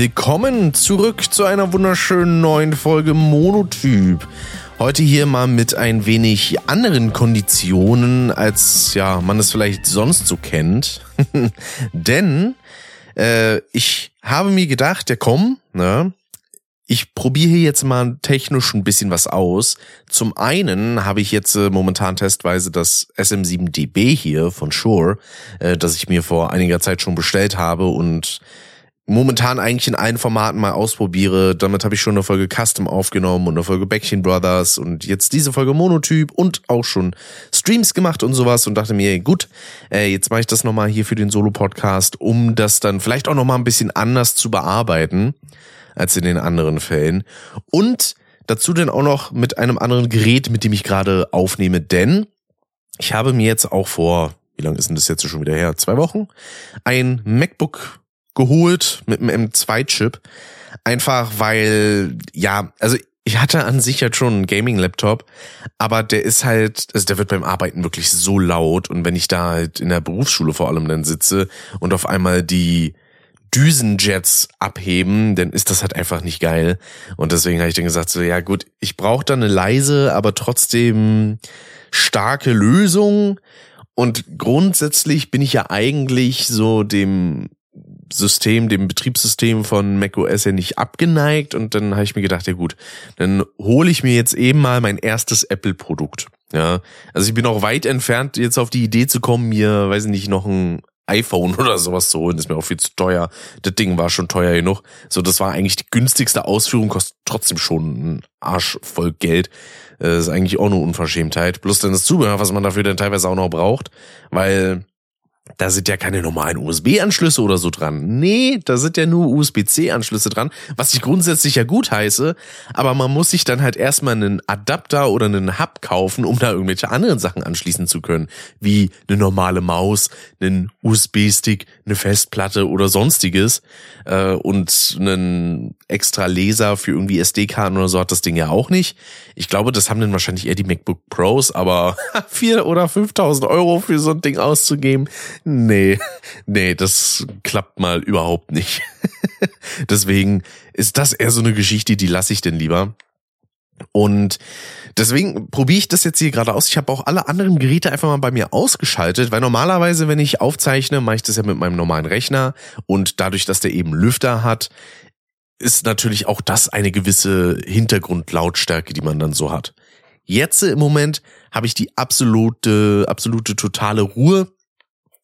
Willkommen zurück zu einer wunderschönen neuen Folge Monotyp. Heute hier mal mit ein wenig anderen Konditionen, als ja man es vielleicht sonst so kennt. Denn äh, ich habe mir gedacht, ja komm, ne, ich probiere hier jetzt mal technisch ein bisschen was aus. Zum einen habe ich jetzt äh, momentan testweise das SM7DB hier von Shure, äh, das ich mir vor einiger Zeit schon bestellt habe und momentan eigentlich in allen Formaten mal ausprobiere. Damit habe ich schon eine Folge Custom aufgenommen und eine Folge Bäckchen Brothers und jetzt diese Folge Monotyp und auch schon Streams gemacht und sowas und dachte mir, gut, äh, jetzt mache ich das nochmal hier für den Solo-Podcast, um das dann vielleicht auch nochmal ein bisschen anders zu bearbeiten als in den anderen Fällen. Und dazu dann auch noch mit einem anderen Gerät, mit dem ich gerade aufnehme, denn ich habe mir jetzt auch vor, wie lange ist denn das jetzt schon wieder her? Zwei Wochen? Ein MacBook geholt mit einem M2-Chip. Einfach weil, ja, also ich hatte an sich halt schon einen Gaming-Laptop, aber der ist halt, also der wird beim Arbeiten wirklich so laut und wenn ich da halt in der Berufsschule vor allem dann sitze und auf einmal die Düsenjets abheben, dann ist das halt einfach nicht geil. Und deswegen habe ich dann gesagt, so ja gut, ich brauche da eine leise, aber trotzdem starke Lösung. Und grundsätzlich bin ich ja eigentlich so dem System, dem Betriebssystem von macOS ja nicht abgeneigt. Und dann habe ich mir gedacht, ja gut, dann hole ich mir jetzt eben mal mein erstes Apple-Produkt. Ja, also ich bin auch weit entfernt, jetzt auf die Idee zu kommen, mir, weiß ich nicht, noch ein iPhone oder sowas zu holen, ist mir auch viel zu teuer. Das Ding war schon teuer genug. So, das war eigentlich die günstigste Ausführung, kostet trotzdem schon ein Arsch voll Geld. Das äh, ist eigentlich auch eine Unverschämtheit. Plus dann das Zubehör, was man dafür dann teilweise auch noch braucht, weil da sind ja keine normalen USB-Anschlüsse oder so dran. Nee, da sind ja nur USB-C-Anschlüsse dran, was ich grundsätzlich ja gut heiße, aber man muss sich dann halt erstmal einen Adapter oder einen Hub kaufen, um da irgendwelche anderen Sachen anschließen zu können, wie eine normale Maus, einen USB-Stick, eine Festplatte oder sonstiges äh, und einen extra Laser für irgendwie SD-Karten oder so hat das Ding ja auch nicht. Ich glaube, das haben dann wahrscheinlich eher die MacBook Pros, aber vier oder 5.000 Euro für so ein Ding auszugeben, nee, nee, das klappt mal überhaupt nicht. Deswegen ist das eher so eine Geschichte, die lasse ich denn lieber. Und deswegen probiere ich das jetzt hier gerade aus. Ich habe auch alle anderen Geräte einfach mal bei mir ausgeschaltet, weil normalerweise, wenn ich aufzeichne, mache ich das ja mit meinem normalen Rechner und dadurch, dass der eben Lüfter hat, ist natürlich auch das eine gewisse Hintergrundlautstärke, die man dann so hat. Jetzt im Moment habe ich die absolute, absolute totale Ruhe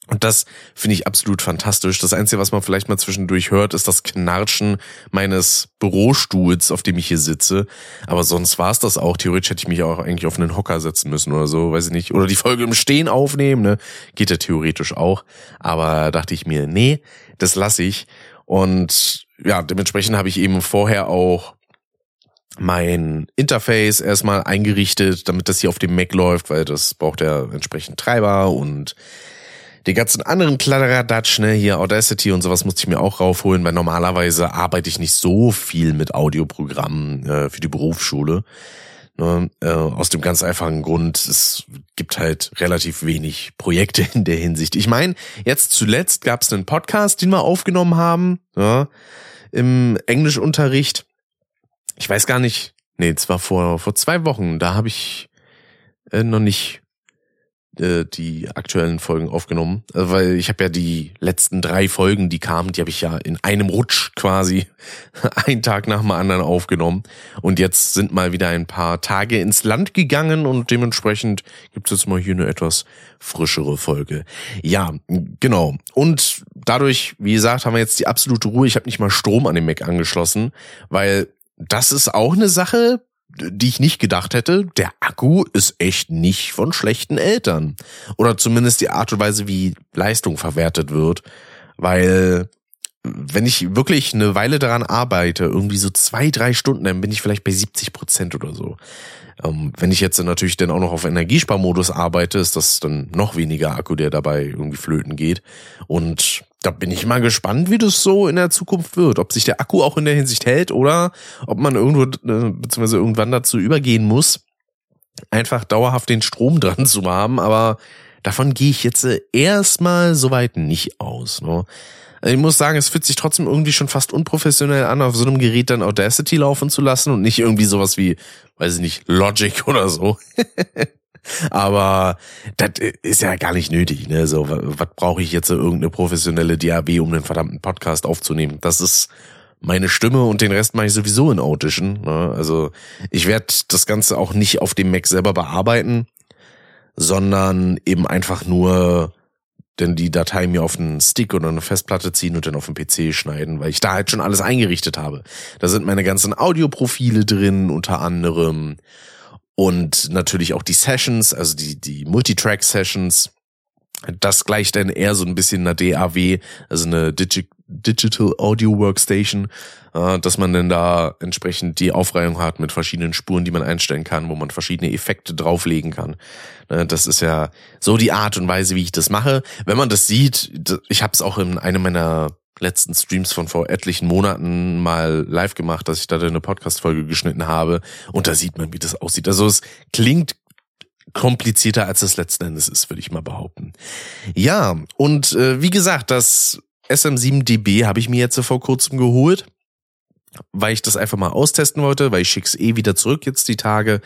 und das finde ich absolut fantastisch. Das Einzige, was man vielleicht mal zwischendurch hört, ist das Knarschen meines Bürostuhls, auf dem ich hier sitze. Aber sonst war es das auch. Theoretisch hätte ich mich auch eigentlich auf einen Hocker setzen müssen oder so, weiß ich nicht. Oder die Folge im Stehen aufnehmen, ne? Geht ja theoretisch auch. Aber dachte ich mir, nee, das lasse ich. Und ja, dementsprechend habe ich eben vorher auch mein Interface erstmal eingerichtet, damit das hier auf dem Mac läuft, weil das braucht ja entsprechend Treiber und die ganzen anderen Kladderadatsch, ne, hier Audacity und sowas musste ich mir auch raufholen, weil normalerweise arbeite ich nicht so viel mit Audioprogrammen äh, für die Berufsschule. Ne, äh, aus dem ganz einfachen Grund, es gibt halt relativ wenig Projekte in der Hinsicht. Ich meine, jetzt zuletzt gab es einen Podcast, den wir aufgenommen haben, ja, im Englischunterricht. Ich weiß gar nicht, nee, es war vor, vor zwei Wochen, da habe ich äh, noch nicht äh, die aktuellen Folgen aufgenommen, also weil ich habe ja die letzten drei Folgen, die kamen, die habe ich ja in einem Rutsch quasi einen Tag nach dem anderen aufgenommen und jetzt sind mal wieder ein paar Tage ins Land gegangen und dementsprechend gibt es jetzt mal hier eine etwas frischere Folge. Ja, genau. Und dadurch, wie gesagt, haben wir jetzt die absolute Ruhe. Ich habe nicht mal Strom an dem Mac angeschlossen, weil das ist auch eine Sache, die ich nicht gedacht hätte, der Akku ist echt nicht von schlechten Eltern. Oder zumindest die Art und Weise, wie Leistung verwertet wird. Weil wenn ich wirklich eine Weile daran arbeite, irgendwie so zwei, drei Stunden, dann bin ich vielleicht bei 70 Prozent oder so. Ähm, wenn ich jetzt natürlich dann auch noch auf Energiesparmodus arbeite, ist das dann noch weniger Akku, der dabei irgendwie flöten geht. Und da bin ich mal gespannt, wie das so in der Zukunft wird. Ob sich der Akku auch in der Hinsicht hält oder ob man irgendwo, äh, beziehungsweise irgendwann dazu übergehen muss, einfach dauerhaft den Strom dran zu haben. Aber davon gehe ich jetzt äh, erstmal soweit nicht aus. Ne? Ich muss sagen, es fühlt sich trotzdem irgendwie schon fast unprofessionell an, auf so einem Gerät dann Audacity laufen zu lassen und nicht irgendwie sowas wie, weiß ich nicht, Logic oder so. Aber das ist ja gar nicht nötig, ne? So, was brauche ich jetzt so irgendeine professionelle DAW, um den verdammten Podcast aufzunehmen? Das ist meine Stimme und den Rest mache ich sowieso in Audition. Ne? Also ich werde das Ganze auch nicht auf dem Mac selber bearbeiten, sondern eben einfach nur denn die Datei mir auf einen Stick oder eine Festplatte ziehen und dann auf den PC schneiden, weil ich da halt schon alles eingerichtet habe. Da sind meine ganzen Audioprofile drin, unter anderem. Und natürlich auch die Sessions, also die, die Multitrack-Sessions. Das gleicht dann eher so ein bisschen einer DAW, also eine Digi Digital Audio Workstation, äh, dass man dann da entsprechend die Aufreihung hat mit verschiedenen Spuren, die man einstellen kann, wo man verschiedene Effekte drauflegen kann. Äh, das ist ja so die Art und Weise, wie ich das mache. Wenn man das sieht, ich habe es auch in einem meiner letzten Streams von vor etlichen Monaten mal live gemacht, dass ich da eine Podcast-Folge geschnitten habe und da sieht man, wie das aussieht. Also es klingt komplizierter, als es letzten Endes ist, würde ich mal behaupten. Ja, und äh, wie gesagt, das SM7DB habe ich mir jetzt vor kurzem geholt, weil ich das einfach mal austesten wollte, weil ich schick's eh wieder zurück jetzt die Tage.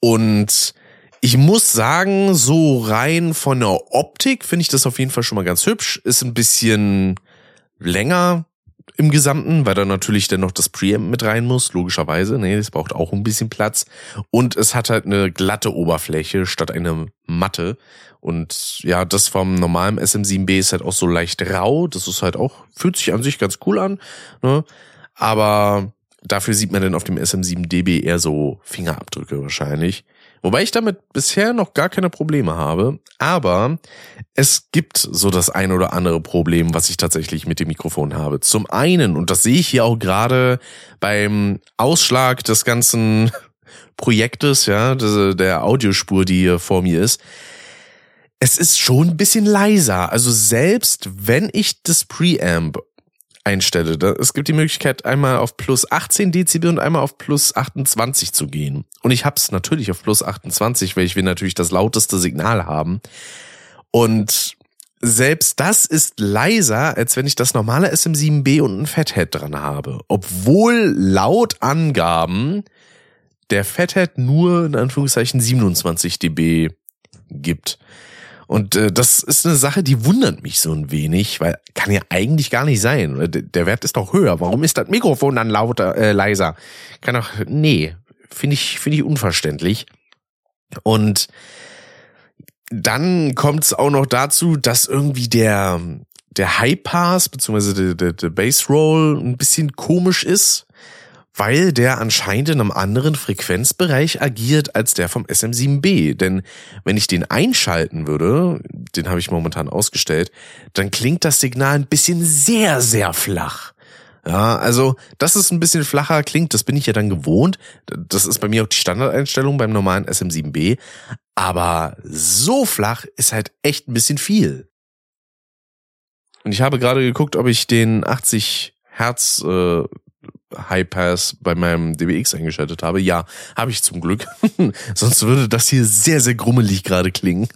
Und ich muss sagen, so rein von der Optik finde ich das auf jeden Fall schon mal ganz hübsch. Ist ein bisschen länger im Gesamten, weil da natürlich dann noch das Preamp mit rein muss, logischerweise. Nee, das braucht auch ein bisschen Platz. Und es hat halt eine glatte Oberfläche statt eine matte. Und ja, das vom normalen SM7B ist halt auch so leicht rau. Das ist halt auch, fühlt sich an sich ganz cool an. Ne? Aber dafür sieht man dann auf dem SM7DB eher so Fingerabdrücke wahrscheinlich. Wobei ich damit bisher noch gar keine Probleme habe. Aber es gibt so das ein oder andere Problem, was ich tatsächlich mit dem Mikrofon habe. Zum einen, und das sehe ich hier auch gerade beim Ausschlag des ganzen Projektes, ja, der Audiospur, die hier vor mir ist. Es ist schon ein bisschen leiser. Also selbst wenn ich das Preamp einstelle. Es gibt die Möglichkeit, einmal auf plus 18 Dezibel und einmal auf plus 28 zu gehen. Und ich habe es natürlich auf plus 28, weil ich will natürlich das lauteste Signal haben. Und selbst das ist leiser, als wenn ich das normale SM7B und ein Fathead dran habe. Obwohl laut Angaben der Fathead nur in Anführungszeichen 27 dB gibt. Und äh, das ist eine Sache, die wundert mich so ein wenig, weil kann ja eigentlich gar nicht sein. Der Wert ist doch höher. Warum ist das Mikrofon dann lauter, äh, leiser? Kann doch, nee, finde ich, finde ich unverständlich. Und dann kommt es auch noch dazu, dass irgendwie der, der High Pass beziehungsweise der, der, der Bass Roll ein bisschen komisch ist weil der anscheinend in einem anderen Frequenzbereich agiert als der vom SM7B. Denn wenn ich den einschalten würde, den habe ich momentan ausgestellt, dann klingt das Signal ein bisschen sehr, sehr flach. Ja, also, dass es ein bisschen flacher klingt, das bin ich ja dann gewohnt. Das ist bei mir auch die Standardeinstellung beim normalen SM7B. Aber so flach ist halt echt ein bisschen viel. Und ich habe gerade geguckt, ob ich den 80 Hertz äh, High Pass bei meinem DBX eingeschaltet habe. Ja, habe ich zum Glück. Sonst würde das hier sehr, sehr grummelig gerade klingen.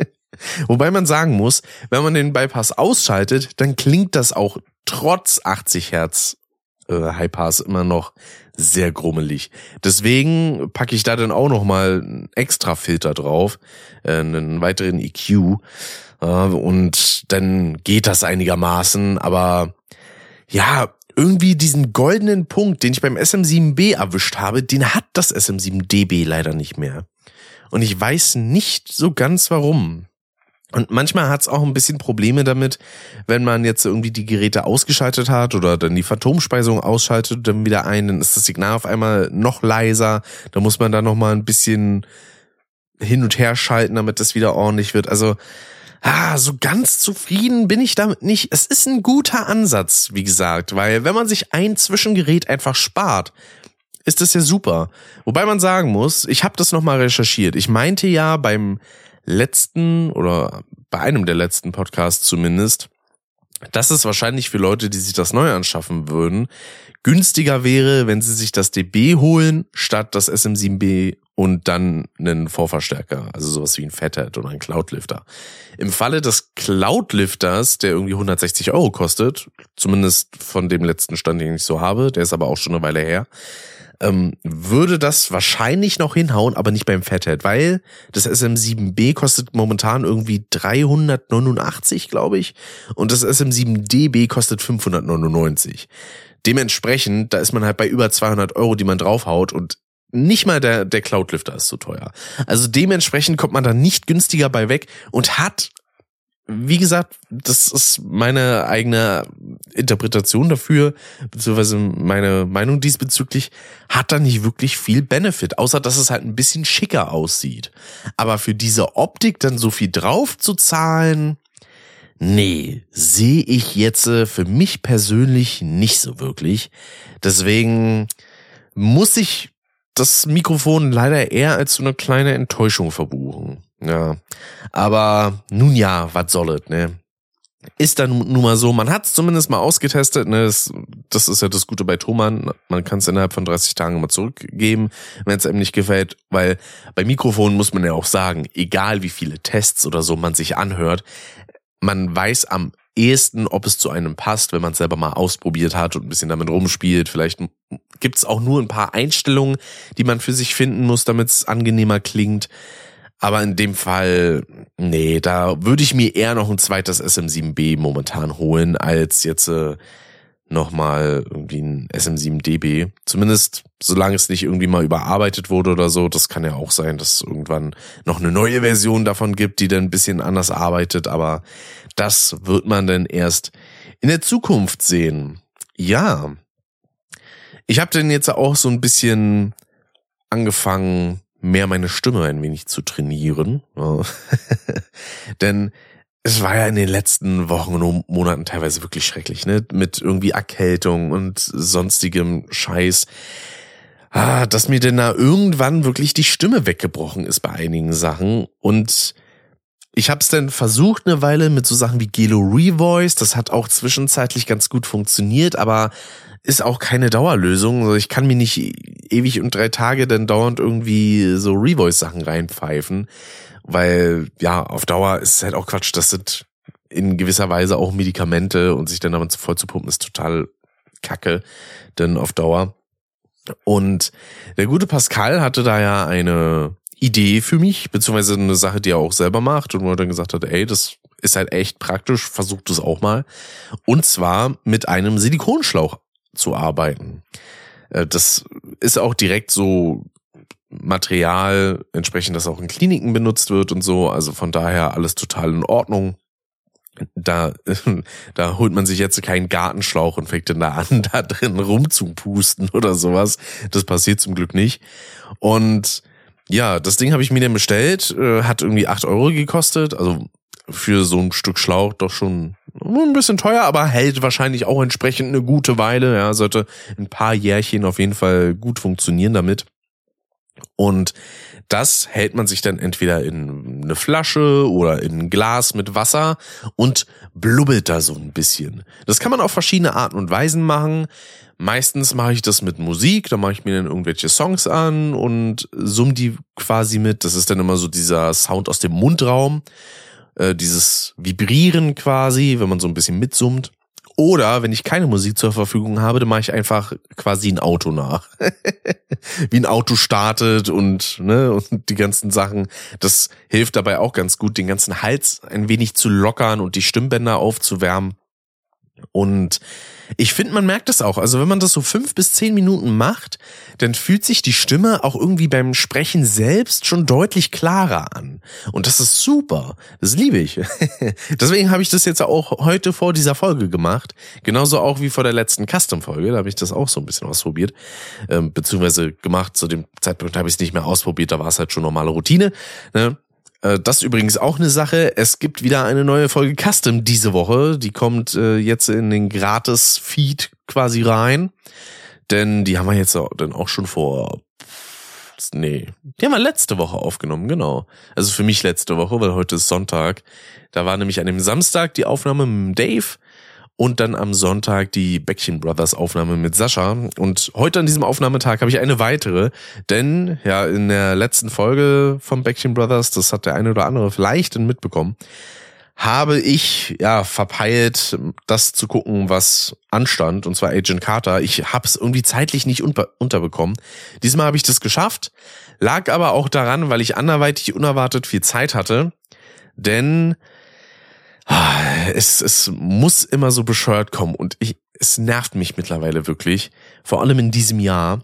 Wobei man sagen muss, wenn man den Bypass ausschaltet, dann klingt das auch trotz 80 Hertz äh, High Pass immer noch sehr grummelig. Deswegen packe ich da dann auch noch mal einen extra Filter drauf, äh, einen weiteren EQ äh, und dann geht das einigermaßen. Aber ja, irgendwie diesen goldenen Punkt, den ich beim SM7B erwischt habe, den hat das SM7DB leider nicht mehr. Und ich weiß nicht so ganz warum. Und manchmal hat es auch ein bisschen Probleme damit, wenn man jetzt irgendwie die Geräte ausgeschaltet hat oder dann die Phantomspeisung ausschaltet dann wieder ein, dann ist das Signal auf einmal noch leiser. Da muss man dann noch mal ein bisschen hin und her schalten, damit das wieder ordentlich wird. Also ah, so ganz zufrieden bin ich damit nicht. Es ist ein guter Ansatz, wie gesagt, weil wenn man sich ein Zwischengerät einfach spart, ist das ja super. Wobei man sagen muss, ich habe das nochmal recherchiert. Ich meinte ja beim letzten oder bei einem der letzten Podcasts zumindest, dass es wahrscheinlich für Leute, die sich das neu anschaffen würden, günstiger wäre, wenn sie sich das DB holen, statt das SM7B und dann einen Vorverstärker, also sowas wie ein Fathead oder ein Cloudlifter. Im Falle des Cloudlifters, der irgendwie 160 Euro kostet, zumindest von dem letzten Stand, den ich so habe, der ist aber auch schon eine Weile her, ähm, würde das wahrscheinlich noch hinhauen, aber nicht beim Fathead, weil das SM7B kostet momentan irgendwie 389, glaube ich, und das SM7DB kostet 599. Dementsprechend, da ist man halt bei über 200 Euro, die man draufhaut und nicht mal der, der Cloudlifter ist so teuer. Also dementsprechend kommt man da nicht günstiger bei weg und hat wie gesagt, das ist meine eigene Interpretation dafür, beziehungsweise meine Meinung diesbezüglich, hat da nicht wirklich viel Benefit, außer dass es halt ein bisschen schicker aussieht. Aber für diese Optik dann so viel drauf zu zahlen, nee, sehe ich jetzt äh, für mich persönlich nicht so wirklich. Deswegen muss ich das Mikrofon leider eher als so eine kleine Enttäuschung verbuchen. Ja. Aber nun ja, was soll es, ne? Ist dann nun mal so, man hat es zumindest mal ausgetestet, ne? Das, das ist ja das Gute bei Thomann. Man kann es innerhalb von 30 Tagen immer zurückgeben, wenn es einem nicht gefällt, weil bei Mikrofonen muss man ja auch sagen, egal wie viele Tests oder so man sich anhört, man weiß am ehesten, ob es zu einem passt, wenn man es selber mal ausprobiert hat und ein bisschen damit rumspielt. Vielleicht gibt es auch nur ein paar Einstellungen, die man für sich finden muss, damit es angenehmer klingt. Aber in dem Fall, nee, da würde ich mir eher noch ein zweites SM7B momentan holen, als jetzt äh, nochmal irgendwie ein SM7DB. Zumindest solange es nicht irgendwie mal überarbeitet wurde oder so. Das kann ja auch sein, dass es irgendwann noch eine neue Version davon gibt, die dann ein bisschen anders arbeitet. Aber das wird man dann erst in der Zukunft sehen. Ja. Ich habe dann jetzt auch so ein bisschen angefangen, mehr meine Stimme ein wenig zu trainieren. Denn es war ja in den letzten Wochen und Monaten teilweise wirklich schrecklich, ne? Mit irgendwie Erkältung und sonstigem Scheiß. Ah, dass mir denn da irgendwann wirklich die Stimme weggebrochen ist bei einigen Sachen. Und ich habe es dann versucht eine Weile mit so Sachen wie Gelo Revoice. Das hat auch zwischenzeitlich ganz gut funktioniert, aber ist auch keine Dauerlösung. Also ich kann mir nicht ewig und drei Tage dann dauernd irgendwie so Revoice-Sachen reinpfeifen, weil ja, auf Dauer ist halt auch Quatsch. Das sind in gewisser Weise auch Medikamente und sich dann damit voll zu pumpen ist total kacke, denn auf Dauer. Und der gute Pascal hatte da ja eine Idee für mich, beziehungsweise eine Sache, die er auch selber macht und wo er dann gesagt hat, ey, das ist halt echt praktisch, versucht es auch mal. Und zwar mit einem Silikonschlauch zu arbeiten. Äh, das ist auch direkt so Material, entsprechend, das auch in Kliniken benutzt wird und so. Also von daher alles total in Ordnung. Da, da holt man sich jetzt keinen Gartenschlauch und fängt dann da an, da drin rumzupusten oder sowas. Das passiert zum Glück nicht. Und ja, das Ding habe ich mir dann bestellt, äh, hat irgendwie acht Euro gekostet. Also für so ein Stück Schlauch doch schon ein bisschen teuer, aber hält wahrscheinlich auch entsprechend eine gute Weile. Ja, sollte ein paar Jährchen auf jeden Fall gut funktionieren damit. Und das hält man sich dann entweder in eine Flasche oder in ein Glas mit Wasser und blubbelt da so ein bisschen. Das kann man auf verschiedene Arten und Weisen machen. Meistens mache ich das mit Musik, da mache ich mir dann irgendwelche Songs an und summ die quasi mit. Das ist dann immer so dieser Sound aus dem Mundraum. Äh, dieses Vibrieren quasi, wenn man so ein bisschen mitsummt. Oder wenn ich keine Musik zur Verfügung habe, dann mache ich einfach quasi ein Auto nach. Wie ein Auto startet und, ne, und die ganzen Sachen. Das hilft dabei auch ganz gut, den ganzen Hals ein wenig zu lockern und die Stimmbänder aufzuwärmen. Und ich finde, man merkt es auch. Also wenn man das so fünf bis zehn Minuten macht, dann fühlt sich die Stimme auch irgendwie beim Sprechen selbst schon deutlich klarer an. Und das ist super. Das liebe ich. Deswegen habe ich das jetzt auch heute vor dieser Folge gemacht. Genauso auch wie vor der letzten Custom-Folge. Da habe ich das auch so ein bisschen ausprobiert. Ähm, beziehungsweise gemacht. Zu dem Zeitpunkt habe ich es nicht mehr ausprobiert. Da war es halt schon normale Routine. Ne? Äh, das übrigens auch eine Sache. Es gibt wieder eine neue Folge Custom diese Woche. Die kommt äh, jetzt in den Gratis-Feed quasi rein. Denn die haben wir jetzt dann auch schon vor. Nee, die haben wir letzte Woche aufgenommen, genau. Also für mich letzte Woche, weil heute ist Sonntag. Da war nämlich an dem Samstag die Aufnahme mit Dave. Und dann am Sonntag die Bäckchen Brothers Aufnahme mit Sascha. Und heute an diesem Aufnahmetag habe ich eine weitere, denn ja, in der letzten Folge vom Bäckchen Brothers, das hat der eine oder andere vielleicht mitbekommen, habe ich ja verpeilt, das zu gucken, was anstand, und zwar Agent Carter. Ich habe es irgendwie zeitlich nicht unter unterbekommen. Diesmal habe ich das geschafft, lag aber auch daran, weil ich anderweitig unerwartet viel Zeit hatte, denn es, es muss immer so bescheuert kommen und ich, es nervt mich mittlerweile wirklich, vor allem in diesem Jahr.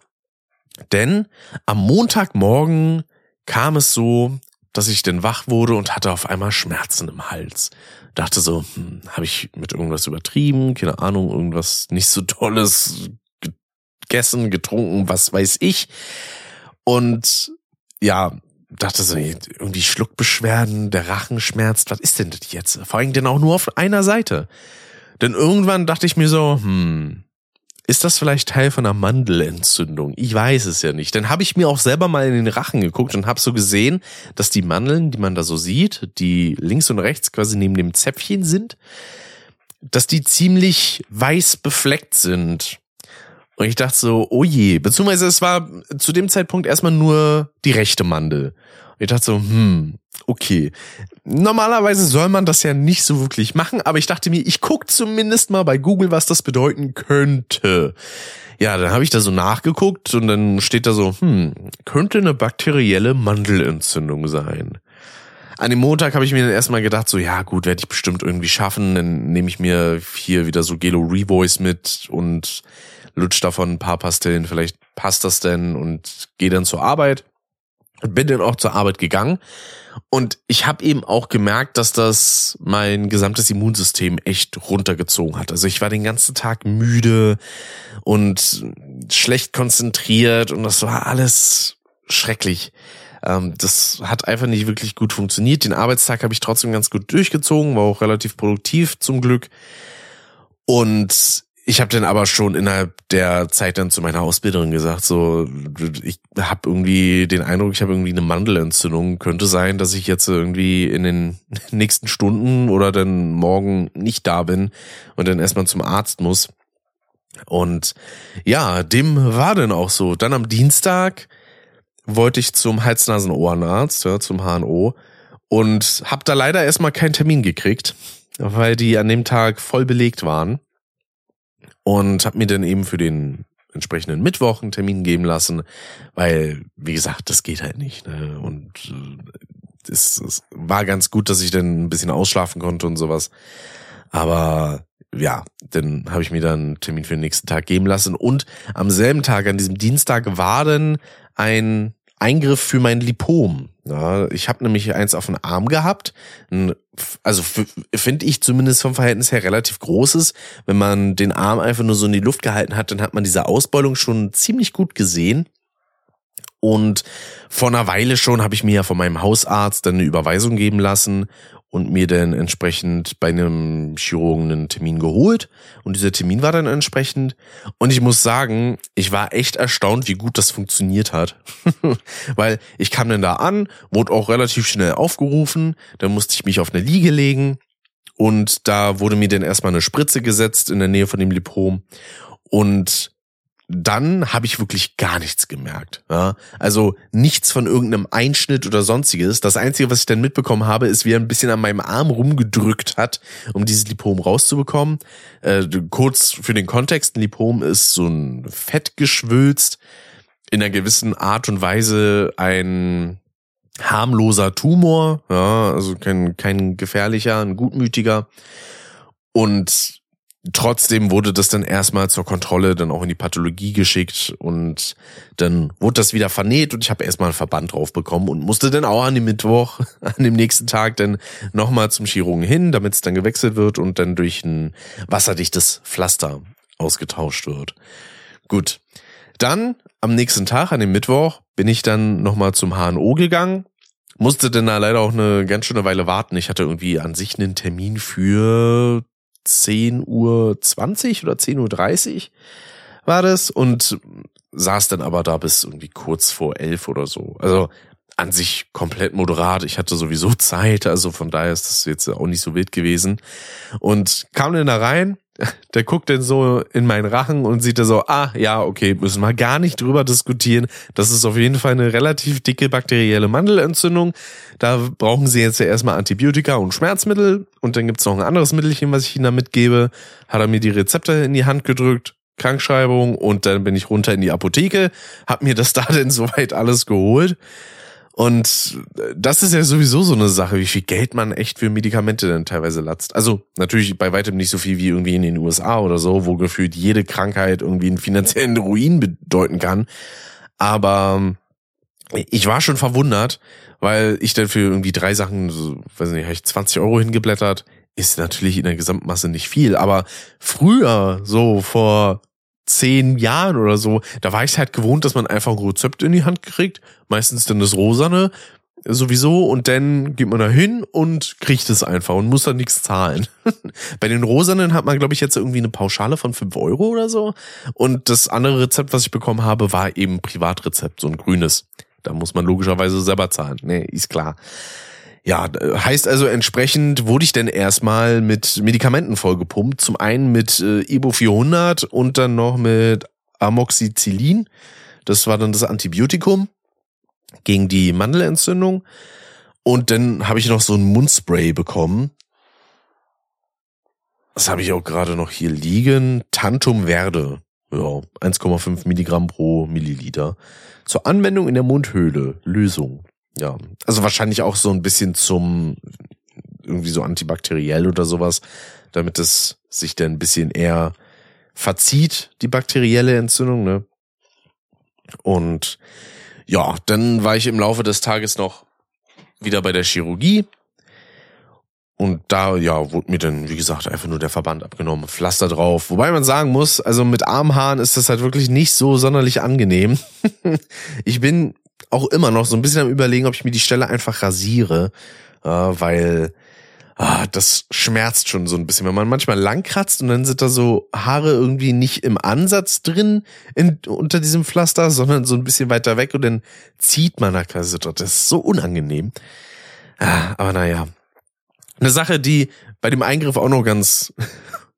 Denn am Montagmorgen kam es so, dass ich denn wach wurde und hatte auf einmal Schmerzen im Hals. Dachte so, hm, habe ich mit irgendwas übertrieben, keine Ahnung, irgendwas nicht so tolles gegessen, getrunken, was weiß ich. Und ja, dachte so, irgendwie Schluckbeschwerden, der Rachen schmerzt, was ist denn das jetzt? Vor allem denn auch nur auf einer Seite. Denn irgendwann dachte ich mir so, hm, ist das vielleicht Teil von einer Mandelentzündung? Ich weiß es ja nicht. Dann habe ich mir auch selber mal in den Rachen geguckt und habe so gesehen, dass die Mandeln, die man da so sieht, die links und rechts quasi neben dem Zäpfchen sind, dass die ziemlich weiß befleckt sind. Und ich dachte so, oh je, beziehungsweise es war zu dem Zeitpunkt erstmal nur die rechte Mandel. Und ich dachte so, hm, okay. Normalerweise soll man das ja nicht so wirklich machen, aber ich dachte mir, ich guck zumindest mal bei Google, was das bedeuten könnte. Ja, dann habe ich da so nachgeguckt und dann steht da so, hm, könnte eine bakterielle Mandelentzündung sein. An dem Montag habe ich mir dann erstmal gedacht, so ja gut, werde ich bestimmt irgendwie schaffen. Dann nehme ich mir hier wieder so Gelo Revoice mit und lutsch davon ein paar Pastillen, vielleicht passt das denn und gehe dann zur Arbeit. Und bin dann auch zur Arbeit gegangen. Und ich habe eben auch gemerkt, dass das mein gesamtes Immunsystem echt runtergezogen hat. Also ich war den ganzen Tag müde und schlecht konzentriert und das war alles schrecklich. Ähm, das hat einfach nicht wirklich gut funktioniert. Den Arbeitstag habe ich trotzdem ganz gut durchgezogen, war auch relativ produktiv zum Glück. Und ich habe dann aber schon innerhalb der Zeit dann zu meiner Ausbilderin gesagt, so ich habe irgendwie den Eindruck, ich habe irgendwie eine Mandelentzündung. Könnte sein, dass ich jetzt irgendwie in den nächsten Stunden oder dann morgen nicht da bin und dann erstmal zum Arzt muss. Und ja, dem war dann auch so. Dann am Dienstag wollte ich zum Hals-Nasen-Ohrenarzt, ja, zum HNO und habe da leider erstmal keinen Termin gekriegt, weil die an dem Tag voll belegt waren und habe mir dann eben für den entsprechenden Mittwoch einen Termin geben lassen, weil, wie gesagt, das geht halt nicht. Ne? Und äh, es, es war ganz gut, dass ich dann ein bisschen ausschlafen konnte und sowas. Aber ja, dann habe ich mir dann einen Termin für den nächsten Tag geben lassen. Und am selben Tag, an diesem Dienstag, war dann ein Eingriff für mein Lipom. Ja, ich habe nämlich eins auf den Arm gehabt, also finde ich zumindest vom Verhältnis her relativ großes. Wenn man den Arm einfach nur so in die Luft gehalten hat, dann hat man diese Ausbeulung schon ziemlich gut gesehen. Und vor einer Weile schon habe ich mir ja von meinem Hausarzt dann eine Überweisung geben lassen und mir dann entsprechend bei einem Chirurgen einen Termin geholt. Und dieser Termin war dann entsprechend. Und ich muss sagen, ich war echt erstaunt, wie gut das funktioniert hat. Weil ich kam dann da an, wurde auch relativ schnell aufgerufen, dann musste ich mich auf eine Liege legen. Und da wurde mir dann erstmal eine Spritze gesetzt in der Nähe von dem Lipom. Und dann habe ich wirklich gar nichts gemerkt. Ja? Also nichts von irgendeinem Einschnitt oder sonstiges. Das Einzige, was ich dann mitbekommen habe, ist, wie er ein bisschen an meinem Arm rumgedrückt hat, um dieses Lipom rauszubekommen. Äh, kurz für den Kontext, ein Lipom ist so ein Fettgeschwülst, in einer gewissen Art und Weise ein harmloser Tumor, ja, also kein, kein gefährlicher, ein gutmütiger. Und trotzdem wurde das dann erstmal zur Kontrolle dann auch in die Pathologie geschickt und dann wurde das wieder vernäht und ich habe erstmal einen Verband drauf bekommen und musste dann auch an dem Mittwoch, an dem nächsten Tag dann nochmal zum Chirurgen hin, damit es dann gewechselt wird und dann durch ein wasserdichtes Pflaster ausgetauscht wird. Gut. Dann am nächsten Tag, an dem Mittwoch, bin ich dann nochmal zum HNO gegangen musste dann da leider auch eine ganz schöne Weile warten. Ich hatte irgendwie an sich einen Termin für 10.20 Uhr 20 oder 10.30 Uhr war das und saß dann aber da bis irgendwie kurz vor elf oder so. Also an sich komplett moderat. Ich hatte sowieso Zeit, also von daher ist das jetzt auch nicht so wild gewesen. Und kam dann da rein der guckt dann so in meinen Rachen und sieht da so, ah, ja, okay, müssen wir gar nicht drüber diskutieren. Das ist auf jeden Fall eine relativ dicke bakterielle Mandelentzündung. Da brauchen sie jetzt ja erstmal Antibiotika und Schmerzmittel. Und dann gibt's noch ein anderes Mittelchen, was ich ihnen da mitgebe. Hat er mir die Rezepte in die Hand gedrückt. Krankschreibung und dann bin ich runter in die Apotheke, hab mir das da denn soweit alles geholt und das ist ja sowieso so eine Sache, wie viel Geld man echt für Medikamente denn teilweise latzt. Also natürlich bei weitem nicht so viel wie irgendwie in den USA oder so, wo gefühlt jede Krankheit irgendwie einen finanziellen Ruin bedeuten kann. Aber ich war schon verwundert, weil ich dann für irgendwie drei Sachen, so, weiß nicht, habe ich 20 Euro hingeblättert. Ist natürlich in der Gesamtmasse nicht viel, aber früher, so vor zehn Jahren oder so, da war ich halt gewohnt, dass man einfach ein Rezept in die Hand kriegt, meistens dann das Rosane sowieso und dann geht man da hin und kriegt es einfach und muss dann nichts zahlen. Bei den Rosanen hat man, glaube ich, jetzt irgendwie eine Pauschale von fünf Euro oder so. Und das andere Rezept, was ich bekommen habe, war eben Privatrezept, so ein grünes. Da muss man logischerweise selber zahlen. Nee, ist klar. Ja, heißt also entsprechend wurde ich denn erstmal mit Medikamenten vollgepumpt. Zum einen mit äh, Ibo 400 und dann noch mit Amoxicillin. Das war dann das Antibiotikum gegen die Mandelentzündung. Und dann habe ich noch so ein Mundspray bekommen. Das habe ich auch gerade noch hier liegen. Tantum Verde. Ja, 1,5 Milligramm pro Milliliter. Zur Anwendung in der Mundhöhle. Lösung. Ja, also wahrscheinlich auch so ein bisschen zum irgendwie so antibakteriell oder sowas, damit es sich dann ein bisschen eher verzieht, die bakterielle Entzündung, ne? Und ja, dann war ich im Laufe des Tages noch wieder bei der Chirurgie. Und da, ja, wurde mir dann, wie gesagt, einfach nur der Verband abgenommen, Pflaster drauf. Wobei man sagen muss, also mit Armhaaren ist das halt wirklich nicht so sonderlich angenehm. ich bin auch immer noch so ein bisschen am überlegen, ob ich mir die Stelle einfach rasiere, äh, weil ah, das schmerzt schon so ein bisschen, wenn man manchmal lang kratzt und dann sind da so Haare irgendwie nicht im Ansatz drin in, unter diesem Pflaster, sondern so ein bisschen weiter weg und dann zieht man da quasi dort. Das ist so unangenehm. Ah, aber naja. Eine Sache, die bei dem Eingriff auch noch ganz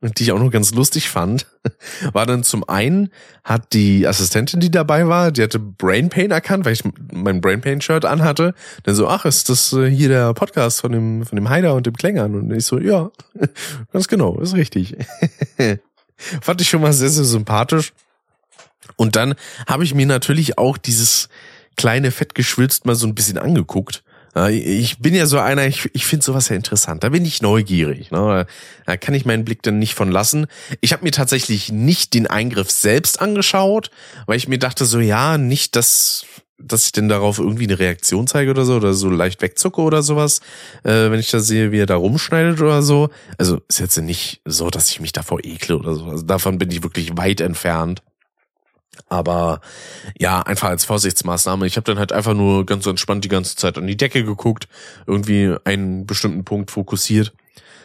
die ich auch noch ganz lustig fand, war dann zum einen hat die Assistentin, die dabei war, die hatte Brain Pain erkannt, weil ich mein Brain Pain Shirt anhatte. Dann so, ach, ist das äh, hier der Podcast von dem von dem Heider und dem Klängern? Und ich so, ja, ganz genau, ist richtig. Fand ich schon mal sehr sehr sympathisch. Und dann habe ich mir natürlich auch dieses kleine Fettgeschwülst mal so ein bisschen angeguckt ich bin ja so einer, ich, ich finde sowas ja interessant. Da bin ich neugierig. Ne? Da kann ich meinen Blick dann nicht von lassen. Ich habe mir tatsächlich nicht den Eingriff selbst angeschaut, weil ich mir dachte so, ja, nicht, dass dass ich denn darauf irgendwie eine Reaktion zeige oder so oder so leicht wegzucke oder sowas, äh, wenn ich da sehe, wie er da rumschneidet oder so. Also ist jetzt nicht so, dass ich mich davor ekle oder so. Also davon bin ich wirklich weit entfernt. Aber ja, einfach als Vorsichtsmaßnahme. Ich habe dann halt einfach nur ganz entspannt die ganze Zeit an die Decke geguckt, irgendwie einen bestimmten Punkt fokussiert.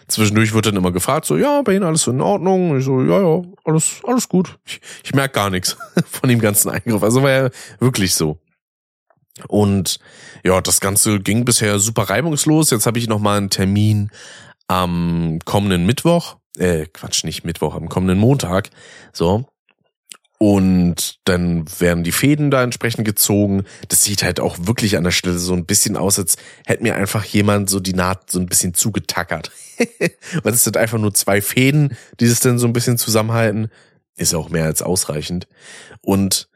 Zwischendurch wird dann immer gefragt, so, ja, bei Ihnen alles in Ordnung? Ich so, ja, ja, alles, alles gut. Ich, ich merke gar nichts von dem ganzen Eingriff. Also war ja wirklich so. Und ja, das Ganze ging bisher super reibungslos. Jetzt habe ich noch mal einen Termin am kommenden Mittwoch. Äh, Quatsch, nicht Mittwoch, am kommenden Montag. So. Und dann werden die Fäden da entsprechend gezogen. Das sieht halt auch wirklich an der Stelle so ein bisschen aus, als hätte mir einfach jemand so die Naht so ein bisschen zugetackert. Weil es sind einfach nur zwei Fäden, die es dann so ein bisschen zusammenhalten. Ist auch mehr als ausreichend. Und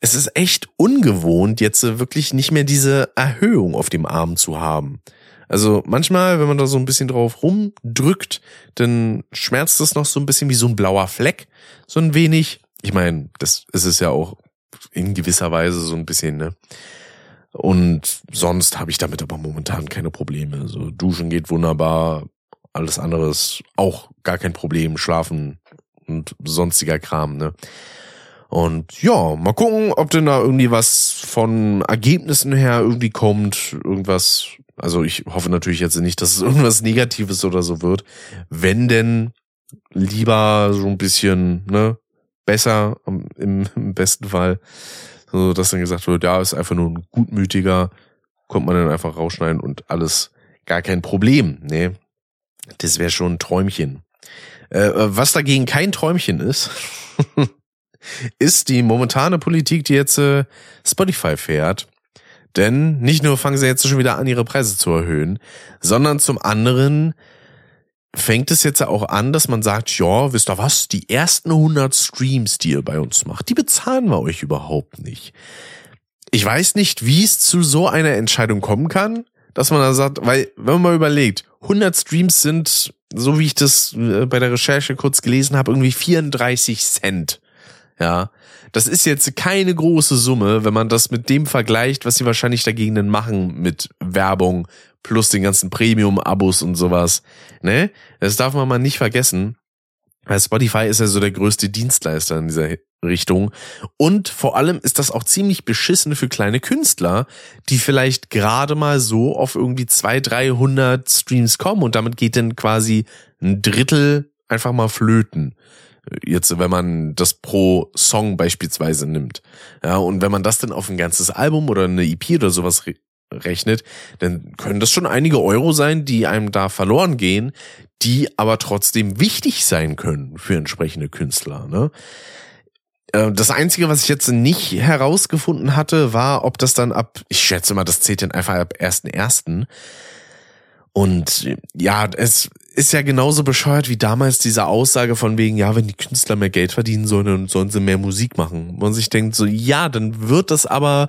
es ist echt ungewohnt, jetzt wirklich nicht mehr diese Erhöhung auf dem Arm zu haben. Also manchmal, wenn man da so ein bisschen drauf rumdrückt, dann schmerzt es noch so ein bisschen wie so ein blauer Fleck, so ein wenig ich meine, das ist es ja auch in gewisser Weise so ein bisschen, ne? Und sonst habe ich damit aber momentan keine Probleme. So duschen geht wunderbar, alles andere ist auch gar kein Problem, schlafen und sonstiger Kram, ne? Und ja, mal gucken, ob denn da irgendwie was von Ergebnissen her irgendwie kommt, irgendwas. Also ich hoffe natürlich jetzt nicht, dass es irgendwas Negatives oder so wird. Wenn denn lieber so ein bisschen, ne, besser im, besten Fall. So, dass dann gesagt wird, ja, ist einfach nur ein gutmütiger, kommt man dann einfach rausschneiden und alles gar kein Problem. Nee, das wäre schon ein Träumchen. Äh, was dagegen kein Träumchen ist, ist die momentane Politik, die jetzt äh, Spotify fährt. Denn nicht nur fangen sie jetzt schon wieder an, ihre Preise zu erhöhen, sondern zum anderen fängt es jetzt auch an, dass man sagt, ja, wisst ihr was, die ersten 100 Streams, die ihr bei uns macht, die bezahlen wir euch überhaupt nicht. Ich weiß nicht, wie es zu so einer Entscheidung kommen kann, dass man da sagt, weil, wenn man mal überlegt, 100 Streams sind, so wie ich das äh, bei der Recherche kurz gelesen habe, irgendwie 34 Cent. Ja, das ist jetzt keine große Summe, wenn man das mit dem vergleicht, was sie wahrscheinlich dagegen machen mit Werbung plus den ganzen Premium-Abos und sowas. Ne? Das darf man mal nicht vergessen. Weil Spotify ist ja so der größte Dienstleister in dieser Richtung. Und vor allem ist das auch ziemlich beschissen für kleine Künstler, die vielleicht gerade mal so auf irgendwie zwei, dreihundert Streams kommen und damit geht dann quasi ein Drittel einfach mal flöten. Jetzt, wenn man das pro Song beispielsweise nimmt. Ja, und wenn man das dann auf ein ganzes Album oder eine EP oder sowas rechnet, dann können das schon einige Euro sein, die einem da verloren gehen, die aber trotzdem wichtig sein können für entsprechende Künstler. Ne? Äh, das Einzige, was ich jetzt nicht herausgefunden hatte, war, ob das dann ab, ich schätze mal, das zählt dann einfach ab 1.1. Und ja, es ist ja genauso bescheuert wie damals diese Aussage von wegen, ja, wenn die Künstler mehr Geld verdienen sollen, dann sollen sie mehr Musik machen. Man sich denkt so, ja, dann wird das aber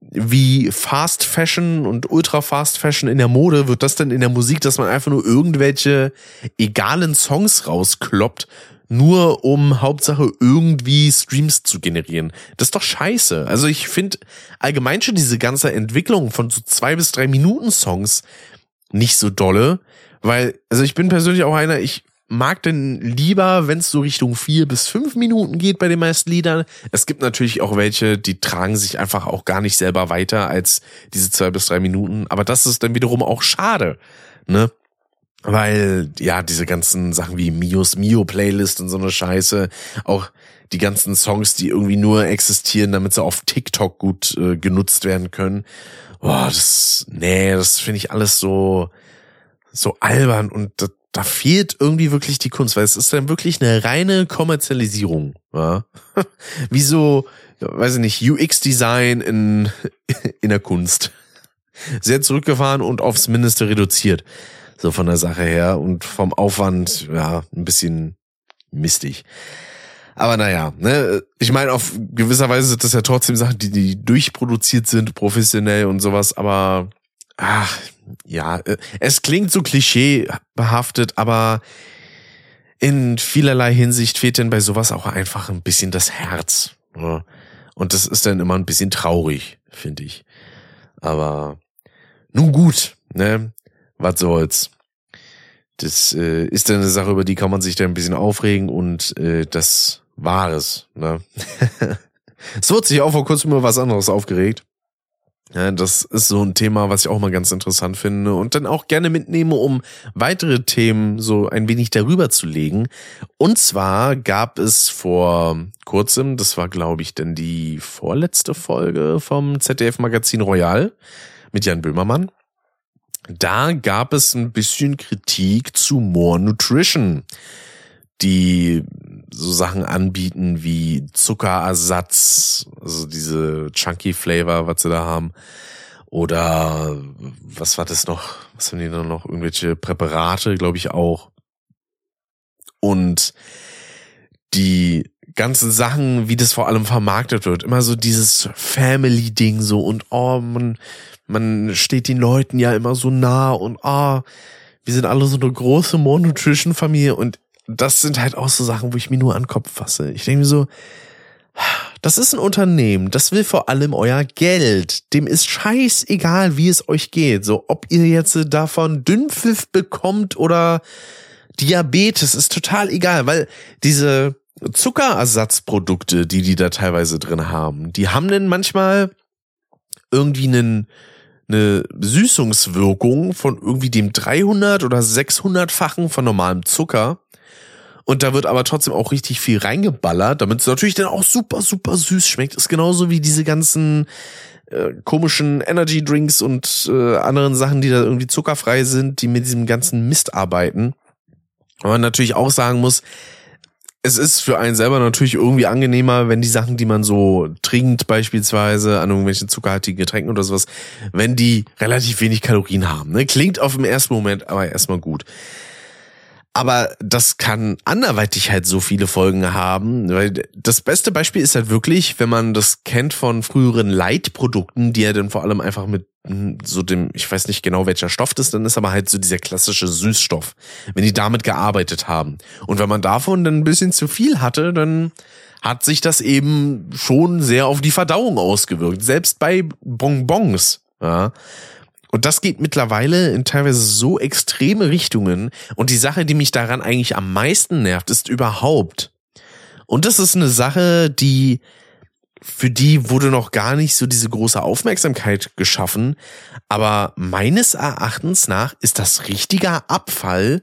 wie Fast Fashion und Ultra Fast Fashion in der Mode, wird das denn in der Musik, dass man einfach nur irgendwelche egalen Songs rauskloppt, nur um Hauptsache irgendwie Streams zu generieren. Das ist doch scheiße. Also ich finde allgemein schon diese ganze Entwicklung von so zwei bis drei Minuten Songs nicht so dolle, weil, also ich bin persönlich auch einer, ich mag denn lieber, wenn es so Richtung vier bis fünf Minuten geht bei den meisten Liedern. Es gibt natürlich auch welche, die tragen sich einfach auch gar nicht selber weiter als diese zwei bis drei Minuten. Aber das ist dann wiederum auch schade, ne? Weil, ja, diese ganzen Sachen wie Mios Mio Playlist und so eine Scheiße, auch die ganzen Songs, die irgendwie nur existieren, damit sie auf TikTok gut äh, genutzt werden können. Boah, das, nee, das finde ich alles so, so albern und das, da fehlt irgendwie wirklich die Kunst, weil es ist dann wirklich eine reine Kommerzialisierung. Ja? Wie so, weiß ich nicht, UX-Design in, in der Kunst. Sehr zurückgefahren und aufs Mindeste reduziert. So von der Sache her und vom Aufwand, ja, ein bisschen mistig. Aber naja, ne, ich meine, auf gewisser Weise sind das ja trotzdem Sachen, die, die durchproduziert sind, professionell und sowas, aber ach, ja, äh, es klingt so klischeebehaftet, aber in vielerlei Hinsicht fehlt denn bei sowas auch einfach ein bisschen das Herz. Ne? Und das ist dann immer ein bisschen traurig, finde ich. Aber nun gut, ne? Was soll's. Das äh, ist dann eine Sache, über die kann man sich dann ein bisschen aufregen und äh, das war es. Ne? es wird sich auch vor kurzem über was anderes aufgeregt. Ja, das ist so ein Thema, was ich auch mal ganz interessant finde und dann auch gerne mitnehme, um weitere Themen so ein wenig darüber zu legen. Und zwar gab es vor kurzem, das war glaube ich denn die vorletzte Folge vom ZDF Magazin Royal mit Jan Böhmermann. Da gab es ein bisschen Kritik zu More Nutrition, die so Sachen anbieten wie Zuckerersatz, also diese Chunky Flavor, was sie da haben. Oder was war das noch? Was haben die da noch? Irgendwelche Präparate, glaube ich auch. Und die ganzen Sachen, wie das vor allem vermarktet wird, immer so dieses Family-Ding so und oh, man, man steht den Leuten ja immer so nah und oh, wir sind alle so eine große More Nutrition Familie und das sind halt auch so Sachen, wo ich mir nur an den Kopf fasse. Ich denke mir so, das ist ein Unternehmen, das will vor allem euer Geld. Dem ist scheißegal, wie es euch geht. So, ob ihr jetzt davon Dünnpfiff bekommt oder Diabetes, ist total egal, weil diese Zuckerersatzprodukte, die die da teilweise drin haben, die haben denn manchmal irgendwie einen, eine Süßungswirkung von irgendwie dem 300 oder 600-fachen von normalem Zucker. Und da wird aber trotzdem auch richtig viel reingeballert, damit es natürlich dann auch super, super süß schmeckt. Ist genauso wie diese ganzen äh, komischen Energy Drinks und äh, anderen Sachen, die da irgendwie zuckerfrei sind, die mit diesem ganzen Mist arbeiten. Aber man natürlich auch sagen muss, es ist für einen selber natürlich irgendwie angenehmer, wenn die Sachen, die man so trinkt, beispielsweise an irgendwelchen zuckerhaltigen Getränken oder sowas, wenn die relativ wenig Kalorien haben. Ne? Klingt auf dem ersten Moment aber erstmal gut. Aber das kann anderweitig halt so viele Folgen haben, weil das beste Beispiel ist halt wirklich, wenn man das kennt von früheren Leitprodukten, die ja dann vor allem einfach mit hm, so dem, ich weiß nicht genau welcher Stoff das dann ist, aber halt so dieser klassische Süßstoff, wenn die damit gearbeitet haben. Und wenn man davon dann ein bisschen zu viel hatte, dann hat sich das eben schon sehr auf die Verdauung ausgewirkt. Selbst bei Bonbons, ja. Und das geht mittlerweile in teilweise so extreme Richtungen. Und die Sache, die mich daran eigentlich am meisten nervt, ist überhaupt. Und das ist eine Sache, die, für die wurde noch gar nicht so diese große Aufmerksamkeit geschaffen. Aber meines Erachtens nach ist das richtiger Abfall,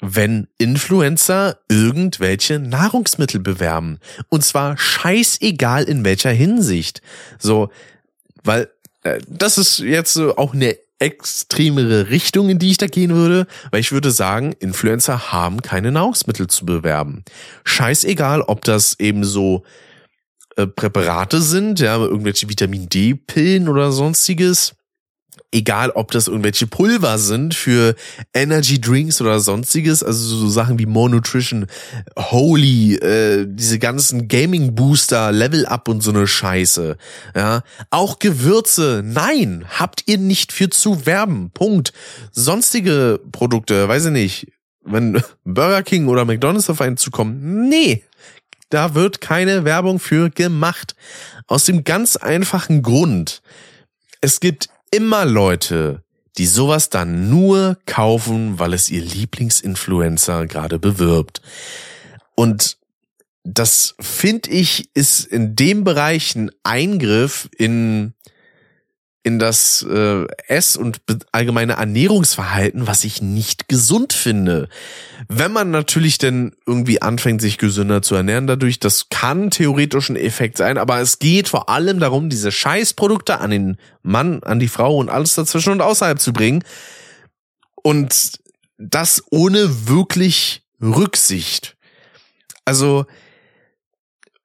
wenn Influencer irgendwelche Nahrungsmittel bewerben. Und zwar scheißegal in welcher Hinsicht. So, weil das ist jetzt auch eine extremere Richtung, in die ich da gehen würde, weil ich würde sagen, Influencer haben keine Nahrungsmittel zu bewerben. Scheißegal, ob das eben so äh, Präparate sind, ja, irgendwelche Vitamin D-Pillen oder sonstiges egal ob das irgendwelche Pulver sind für Energy Drinks oder sonstiges, also so Sachen wie More Nutrition, Holy, äh, diese ganzen Gaming Booster, Level Up und so eine Scheiße. Ja, auch Gewürze, nein, habt ihr nicht für zu werben. Punkt. Sonstige Produkte, weiß ich nicht, wenn Burger King oder McDonald's auf einen zukommen, nee, da wird keine Werbung für gemacht. Aus dem ganz einfachen Grund. Es gibt immer Leute, die sowas dann nur kaufen, weil es ihr Lieblingsinfluencer gerade bewirbt. Und das finde ich ist in dem Bereich ein Eingriff in in das äh, Ess- und allgemeine Ernährungsverhalten, was ich nicht gesund finde. Wenn man natürlich denn irgendwie anfängt, sich gesünder zu ernähren dadurch, das kann theoretisch ein Effekt sein, aber es geht vor allem darum, diese Scheißprodukte an den Mann, an die Frau und alles dazwischen und außerhalb zu bringen. Und das ohne wirklich Rücksicht. Also,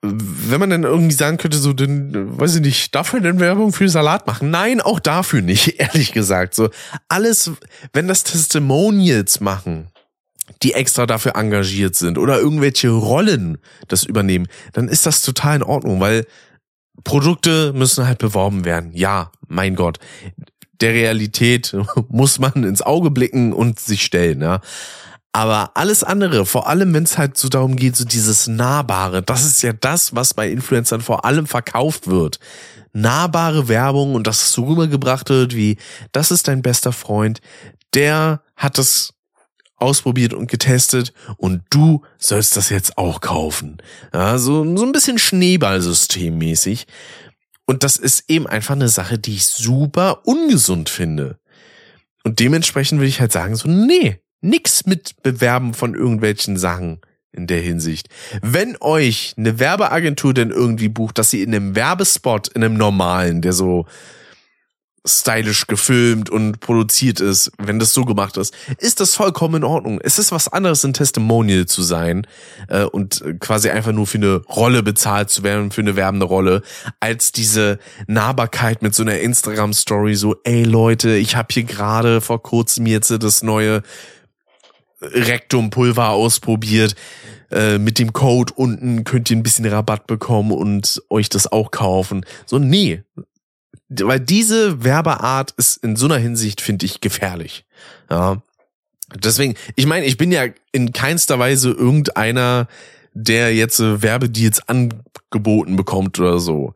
wenn man dann irgendwie sagen könnte, so, dann, weiß ich nicht, dafür denn Werbung für Salat machen? Nein, auch dafür nicht, ehrlich gesagt. So, alles, wenn das Testimonials machen, die extra dafür engagiert sind oder irgendwelche Rollen das übernehmen, dann ist das total in Ordnung, weil Produkte müssen halt beworben werden. Ja, mein Gott. Der Realität muss man ins Auge blicken und sich stellen, ja. Aber alles andere, vor allem wenn es halt so darum geht, so dieses Nahbare, das ist ja das, was bei Influencern vor allem verkauft wird. Nahbare Werbung und das so rübergebracht wird wie, das ist dein bester Freund, der hat das ausprobiert und getestet und du sollst das jetzt auch kaufen. Ja, so, so ein bisschen Schneeballsystemmäßig. Und das ist eben einfach eine Sache, die ich super ungesund finde. Und dementsprechend will ich halt sagen, so, nee, nix mit Bewerben von irgendwelchen Sachen in der Hinsicht. Wenn euch eine Werbeagentur denn irgendwie bucht, dass sie in einem Werbespot, in einem normalen, der so stylisch gefilmt und produziert ist, wenn das so gemacht ist, ist das vollkommen in Ordnung. Es ist was anderes, ein Testimonial zu sein äh, und quasi einfach nur für eine Rolle bezahlt zu werden, für eine werbende Rolle, als diese Nahbarkeit mit so einer Instagram-Story, so, ey Leute, ich habe hier gerade vor kurzem jetzt das neue Rektumpulver ausprobiert. Äh, mit dem Code unten könnt ihr ein bisschen Rabatt bekommen und euch das auch kaufen. So, nee. Weil diese Werbeart ist in so einer Hinsicht, finde ich, gefährlich. Ja. Deswegen, ich meine, ich bin ja in keinster Weise irgendeiner, der jetzt äh, Werbedeals angeboten bekommt oder so.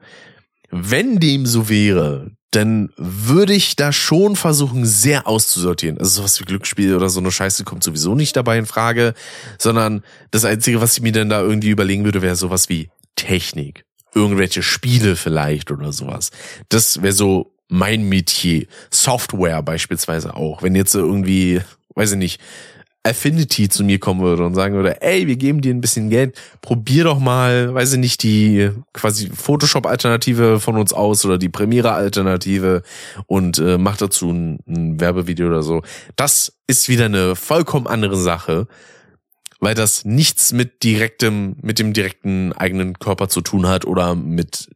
Wenn dem so wäre, dann würde ich da schon versuchen, sehr auszusortieren. Also sowas wie Glücksspiel oder so eine Scheiße kommt sowieso nicht dabei in Frage, sondern das Einzige, was ich mir dann da irgendwie überlegen würde, wäre sowas wie Technik. Irgendwelche Spiele vielleicht oder sowas. Das wäre so mein Metier. Software beispielsweise auch. Wenn jetzt irgendwie, weiß ich nicht, Affinity zu mir kommen würde und sagen würde, ey, wir geben dir ein bisschen Geld, probier doch mal, weiß ich nicht, die quasi Photoshop-Alternative von uns aus oder die Premiere-Alternative und äh, mach dazu ein, ein Werbevideo oder so. Das ist wieder eine vollkommen andere Sache, weil das nichts mit direktem, mit dem direkten eigenen Körper zu tun hat oder mit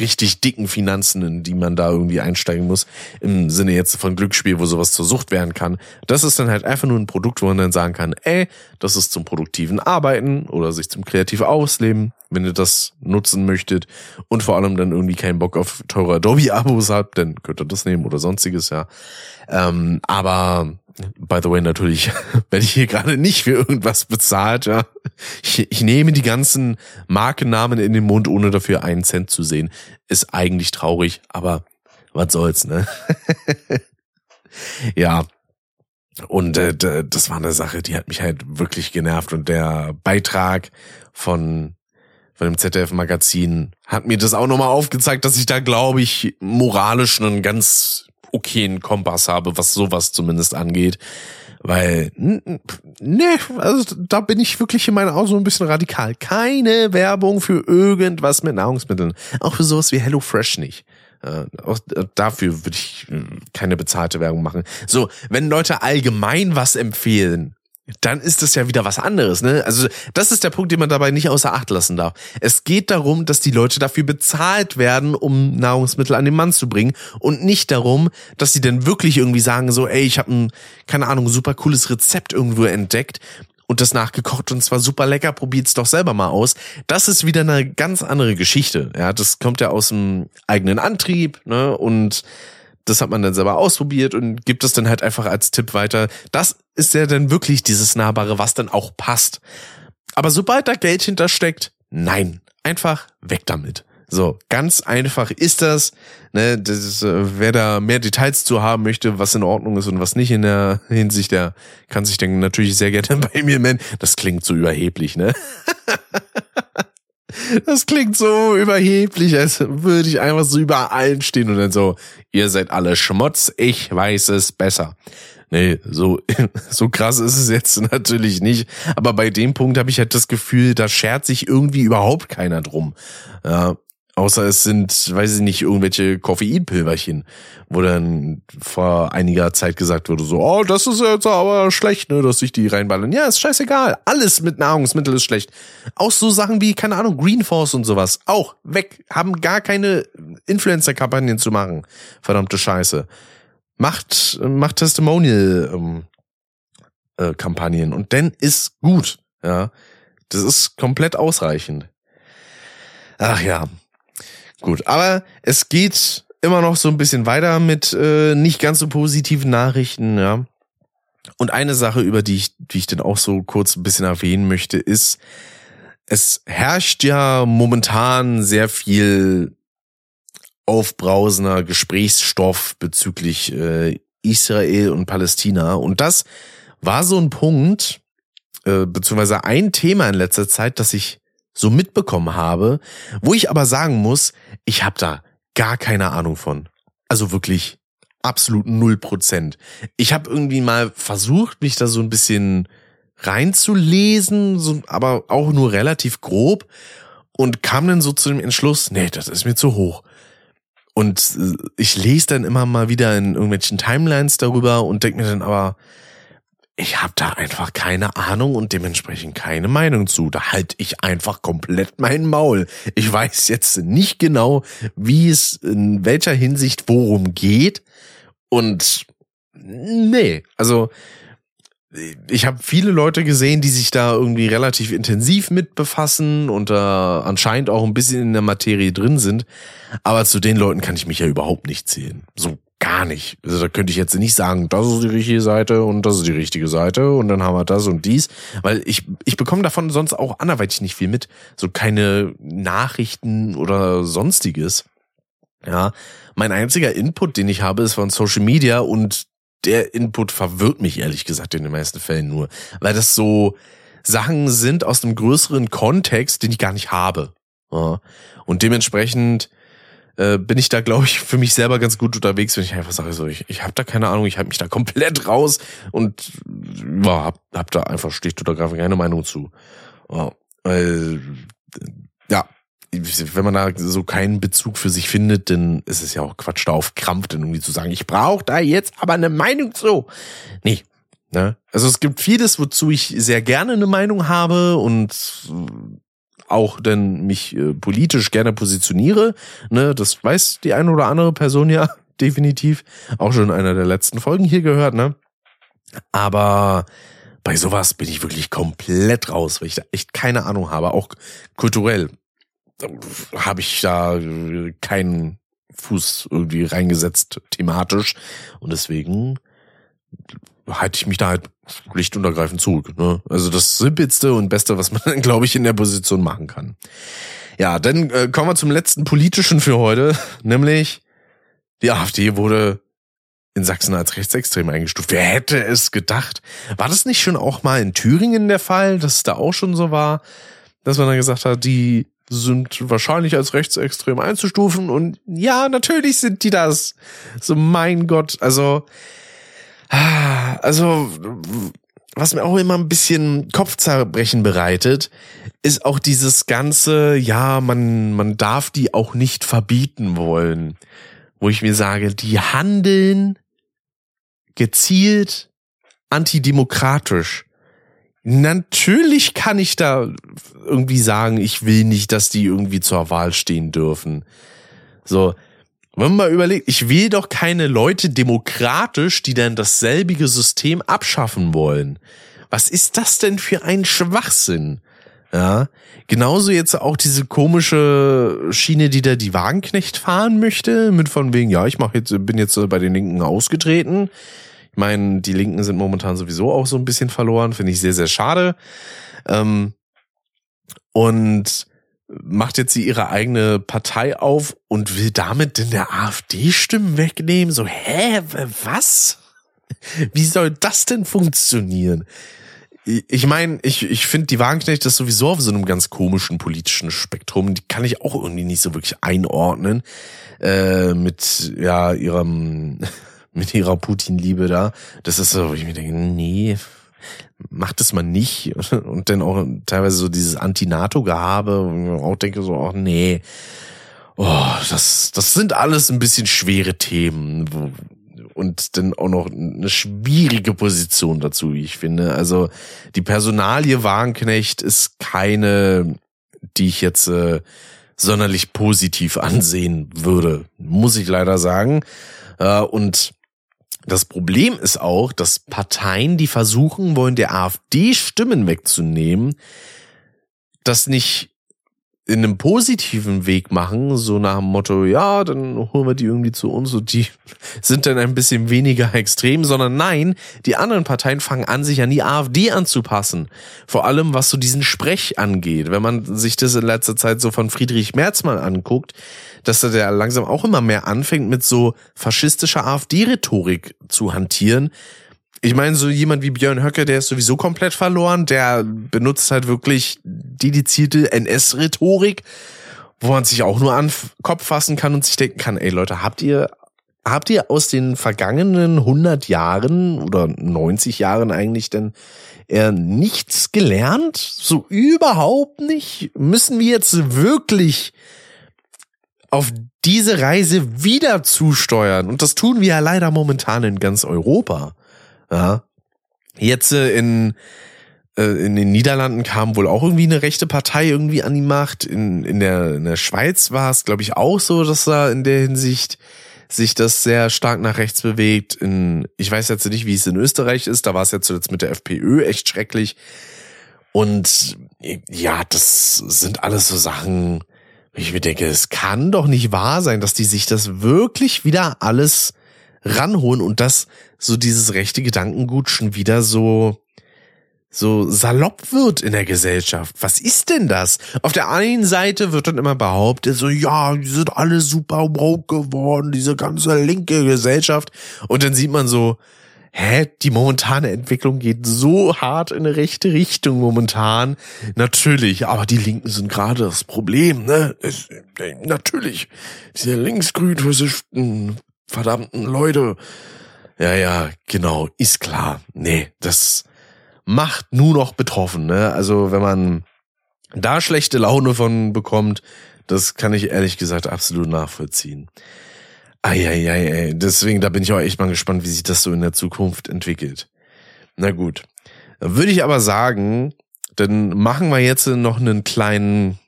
richtig dicken Finanzen, in die man da irgendwie einsteigen muss, im Sinne jetzt von Glücksspiel, wo sowas zur Sucht werden kann. Das ist dann halt einfach nur ein Produkt, wo man dann sagen kann, ey, das ist zum produktiven Arbeiten oder sich zum kreativen Ausleben, wenn ihr das nutzen möchtet und vor allem dann irgendwie keinen Bock auf teure Adobe-Abos habt, dann könnt ihr das nehmen oder sonstiges, ja. Ähm, aber By the way, natürlich werde ich hier gerade nicht für irgendwas bezahlt. Ja. Ich, ich nehme die ganzen Markennamen in den Mund, ohne dafür einen Cent zu sehen. Ist eigentlich traurig, aber was soll's, ne? ja. Und äh, das war eine Sache, die hat mich halt wirklich genervt. Und der Beitrag von von dem ZDF-Magazin hat mir das auch nochmal aufgezeigt, dass ich da, glaube ich, moralisch einen ganz okayen Kompass habe, was sowas zumindest angeht. Weil, ne, also da bin ich wirklich in meinen Augen so ein bisschen radikal. Keine Werbung für irgendwas mit Nahrungsmitteln. Auch für sowas wie HelloFresh nicht. Äh, auch dafür würde ich äh, keine bezahlte Werbung machen. So, wenn Leute allgemein was empfehlen, dann ist das ja wieder was anderes, ne? Also, das ist der Punkt, den man dabei nicht außer Acht lassen darf. Es geht darum, dass die Leute dafür bezahlt werden, um Nahrungsmittel an den Mann zu bringen und nicht darum, dass sie dann wirklich irgendwie sagen so, ey, ich habe ein keine Ahnung, super cooles Rezept irgendwo entdeckt und das nachgekocht und zwar super lecker, probiert's doch selber mal aus. Das ist wieder eine ganz andere Geschichte. Ja, das kommt ja aus dem eigenen Antrieb, ne? Und das hat man dann selber ausprobiert und gibt es dann halt einfach als Tipp weiter. Das ist ja dann wirklich dieses Nahbare, was dann auch passt. Aber sobald da Geld hintersteckt, nein, einfach weg damit. So, ganz einfach ist das. Ne, das äh, wer da mehr Details zu haben möchte, was in Ordnung ist und was nicht in der Hinsicht, der kann sich dann natürlich sehr gerne bei mir melden. Das klingt so überheblich, ne? Das klingt so überheblich, als würde ich einfach so über allen stehen und dann so, ihr seid alle Schmutz, ich weiß es besser. Nee, so, so krass ist es jetzt natürlich nicht. Aber bei dem Punkt habe ich halt das Gefühl, da schert sich irgendwie überhaupt keiner drum. Ja, Außer es sind, weiß ich nicht, irgendwelche Koffeinpilverchen, wo dann vor einiger Zeit gesagt wurde, so, oh, das ist jetzt aber schlecht, ne, dass sich die reinballern. Ja, ist scheißegal. Alles mit Nahrungsmitteln ist schlecht. Auch so Sachen wie, keine Ahnung, Green Force und sowas. Auch weg. Haben gar keine Influencer-Kampagnen zu machen. Verdammte Scheiße. Macht, macht Testimonial, ähm, äh, Kampagnen und dann ist gut, ja. Das ist komplett ausreichend. Ach ja, Gut, aber es geht immer noch so ein bisschen weiter mit äh, nicht ganz so positiven Nachrichten, ja. Und eine Sache, über die ich, die ich dann auch so kurz ein bisschen erwähnen möchte, ist, es herrscht ja momentan sehr viel aufbrausender Gesprächsstoff bezüglich äh, Israel und Palästina. Und das war so ein Punkt, äh, beziehungsweise ein Thema in letzter Zeit, das ich so mitbekommen habe, wo ich aber sagen muss, ich habe da gar keine Ahnung von. Also wirklich absolut null Prozent. Ich habe irgendwie mal versucht, mich da so ein bisschen reinzulesen, so, aber auch nur relativ grob und kam dann so zu dem Entschluss, nee, das ist mir zu hoch. Und äh, ich lese dann immer mal wieder in irgendwelchen Timelines darüber und denke mir dann aber, ich habe da einfach keine Ahnung und dementsprechend keine Meinung zu. Da halte ich einfach komplett mein Maul. Ich weiß jetzt nicht genau, wie es in welcher Hinsicht worum geht. Und nee, also ich habe viele Leute gesehen, die sich da irgendwie relativ intensiv mit befassen und da anscheinend auch ein bisschen in der Materie drin sind. Aber zu den Leuten kann ich mich ja überhaupt nicht zählen. So gar nicht. Also da könnte ich jetzt nicht sagen, das ist die richtige Seite und das ist die richtige Seite und dann haben wir das und dies, weil ich ich bekomme davon sonst auch anderweitig nicht viel mit, so keine Nachrichten oder sonstiges. Ja, mein einziger Input, den ich habe, ist von Social Media und der Input verwirrt mich ehrlich gesagt in den meisten Fällen nur, weil das so Sachen sind aus einem größeren Kontext, den ich gar nicht habe. Ja. Und dementsprechend äh, bin ich da, glaube ich, für mich selber ganz gut unterwegs, wenn ich einfach sage, so, ich, ich habe da keine Ahnung, ich halte mich da komplett raus und ja, hab, hab da einfach schlicht oder greifend keine Meinung zu. Ja, wenn man da so keinen Bezug für sich findet, dann ist es ja auch Quatsch, da auf Krampf dann irgendwie zu sagen, ich brauche da jetzt aber eine Meinung zu. Nee. Ne? Also es gibt vieles, wozu ich sehr gerne eine Meinung habe und auch denn mich äh, politisch gerne positioniere. Ne, das weiß die eine oder andere Person ja definitiv. Auch schon in einer der letzten Folgen hier gehört, ne? Aber bei sowas bin ich wirklich komplett raus, weil ich da echt keine Ahnung habe, auch kulturell habe ich da keinen Fuß irgendwie reingesetzt thematisch und deswegen halte ich mich da halt schlicht und ergreifend zurück. Ne? Also das simpelste und beste, was man, glaube ich, in der Position machen kann. Ja, dann äh, kommen wir zum letzten politischen für heute, nämlich die AfD wurde in Sachsen als rechtsextrem eingestuft. Wer hätte es gedacht? War das nicht schon auch mal in Thüringen der Fall, dass es da auch schon so war, dass man dann gesagt hat, die sind wahrscheinlich als rechtsextrem einzustufen und ja, natürlich sind die das. So mein Gott, also also was mir auch immer ein bisschen Kopfzerbrechen bereitet, ist auch dieses ganze, ja, man, man darf die auch nicht verbieten wollen. Wo ich mir sage, die handeln gezielt antidemokratisch. Natürlich kann ich da irgendwie sagen, ich will nicht, dass die irgendwie zur Wahl stehen dürfen. So, wenn man mal überlegt, ich will doch keine Leute demokratisch, die dann dasselbige System abschaffen wollen. Was ist das denn für ein Schwachsinn? Ja, genauso jetzt auch diese komische Schiene, die da die Wagenknecht fahren möchte, mit von wegen, ja, ich mach jetzt, bin jetzt bei den Linken ausgetreten. Ich meine, die Linken sind momentan sowieso auch so ein bisschen verloren, finde ich sehr, sehr schade. Ähm, und macht jetzt sie ihre eigene Partei auf und will damit denn der AfD Stimmen wegnehmen? So, hä, was? Wie soll das denn funktionieren? Ich meine, ich, ich finde, die Wagenknecht ist sowieso auf so einem ganz komischen politischen Spektrum. Die kann ich auch irgendwie nicht so wirklich einordnen. Äh, mit ja ihrem, mit ihrer Putin-Liebe da. Das ist so, wo ich mir denke, nee, macht es mal nicht. Und dann auch teilweise so dieses Anti-NATO-Gehabe, wo auch denke so, ach nee, oh, das, das sind alles ein bisschen schwere Themen. Und dann auch noch eine schwierige Position dazu, wie ich finde. Also die Personalie Wagenknecht ist keine, die ich jetzt äh, sonderlich positiv ansehen würde, muss ich leider sagen. Äh, und das Problem ist auch, dass Parteien, die versuchen wollen, der AfD Stimmen wegzunehmen, das nicht in einem positiven Weg machen, so nach dem Motto, ja, dann holen wir die irgendwie zu uns und die sind dann ein bisschen weniger extrem, sondern nein, die anderen Parteien fangen an, sich an die AfD anzupassen. Vor allem, was so diesen Sprech angeht. Wenn man sich das in letzter Zeit so von Friedrich Merz mal anguckt, dass er der langsam auch immer mehr anfängt, mit so faschistischer AfD-Rhetorik zu hantieren. Ich meine, so jemand wie Björn Höcke, der ist sowieso komplett verloren, der benutzt halt wirklich dedizierte NS-Rhetorik, wo man sich auch nur an den Kopf fassen kann und sich denken kann, ey Leute, habt ihr Habt ihr aus den vergangenen 100 Jahren oder 90 Jahren eigentlich denn eher nichts gelernt? So überhaupt nicht? Müssen wir jetzt wirklich auf diese Reise wieder zusteuern. Und das tun wir ja leider momentan in ganz Europa. Ja. Jetzt äh, in, äh, in den Niederlanden kam wohl auch irgendwie eine rechte Partei irgendwie an die Macht. In, in, der, in der Schweiz war es, glaube ich, auch so, dass da in der Hinsicht sich das sehr stark nach rechts bewegt. In, ich weiß jetzt nicht, wie es in Österreich ist. Da war es ja zuletzt mit der FPÖ echt schrecklich. Und ja, das sind alles so Sachen, ich mir denke, es kann doch nicht wahr sein, dass die sich das wirklich wieder alles ranholen und dass so dieses rechte Gedankengut schon wieder so so salopp wird in der Gesellschaft. Was ist denn das? Auf der einen Seite wird dann immer behauptet, so, ja, die sind alle super woke geworden, diese ganze linke Gesellschaft. Und dann sieht man so, hä, die momentane Entwicklung geht so hart in eine rechte Richtung momentan. Natürlich, aber die Linken sind gerade das Problem, ne? Es, natürlich, diese linksgrün versifften verdammten Leute. Ja, ja, genau, ist klar. Nee, das macht nur noch betroffen, ne? Also, wenn man da schlechte Laune von bekommt, das kann ich ehrlich gesagt absolut nachvollziehen. Eieiei, deswegen, da bin ich auch echt mal gespannt, wie sich das so in der Zukunft entwickelt. Na gut. Würde ich aber sagen, dann machen wir jetzt noch einen kleinen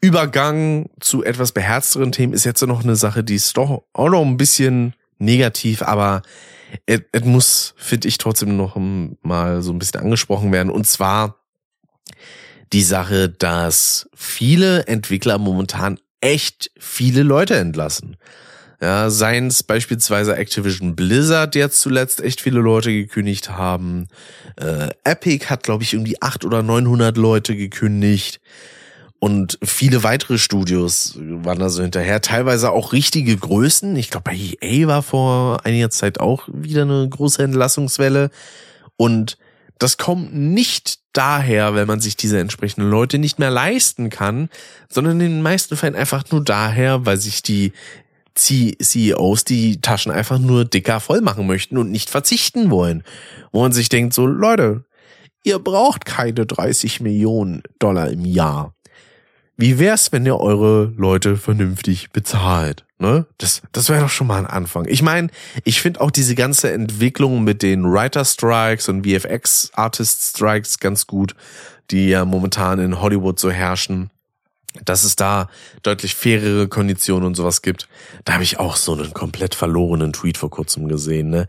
Übergang zu etwas beherzteren Themen. Ist jetzt noch eine Sache, die ist doch auch noch ein bisschen negativ, aber es, muss, finde ich, trotzdem noch mal so ein bisschen angesprochen werden. Und zwar die Sache, dass viele Entwickler momentan echt viele Leute entlassen. Ja, seien es beispielsweise Activision Blizzard jetzt zuletzt echt viele Leute gekündigt haben. Äh, Epic hat, glaube ich, irgendwie acht oder neunhundert Leute gekündigt. Und viele weitere Studios waren da so hinterher. Teilweise auch richtige Größen. Ich glaube, bei EA war vor einiger Zeit auch wieder eine große Entlassungswelle. Und das kommt nicht daher, wenn man sich diese entsprechenden Leute nicht mehr leisten kann, sondern in den meisten Fällen einfach nur daher, weil sich die CEOs die Taschen einfach nur dicker voll machen möchten und nicht verzichten wollen. Wo man sich denkt, so Leute, ihr braucht keine 30 Millionen Dollar im Jahr. Wie wär's, wenn ihr eure Leute vernünftig bezahlt? Ne? Das, das wäre doch schon mal ein Anfang. Ich meine, ich finde auch diese ganze Entwicklung mit den Writer Strikes und VFX Artist Strikes ganz gut, die ja momentan in Hollywood so herrschen dass es da deutlich fairere Konditionen und sowas gibt. Da habe ich auch so einen komplett verlorenen Tweet vor kurzem gesehen, ne?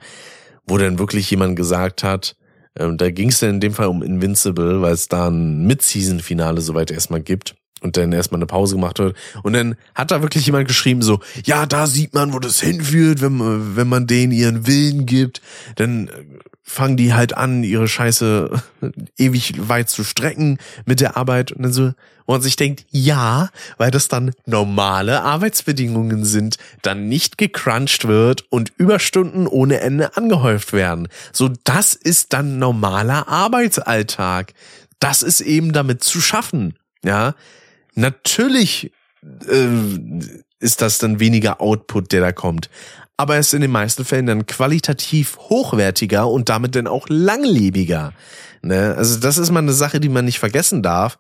Wo dann wirklich jemand gesagt hat, ähm, da ging es in dem Fall um Invincible, weil es da ein Mid-Season-Finale soweit erstmal gibt und dann erstmal eine Pause gemacht wird. Und dann hat da wirklich jemand geschrieben so, ja, da sieht man, wo das hinführt, wenn, wenn man denen ihren Willen gibt. Dann fangen die halt an, ihre Scheiße ewig weit zu strecken mit der Arbeit und dann so, wo man sich denkt, ja, weil das dann normale Arbeitsbedingungen sind, dann nicht gecrunched wird und Überstunden ohne Ende angehäuft werden. So, das ist dann normaler Arbeitsalltag. Das ist eben damit zu schaffen, ja. Natürlich äh, ist das dann weniger Output, der da kommt aber es ist in den meisten Fällen dann qualitativ hochwertiger und damit dann auch langlebiger. Ne? Also das ist mal eine Sache, die man nicht vergessen darf,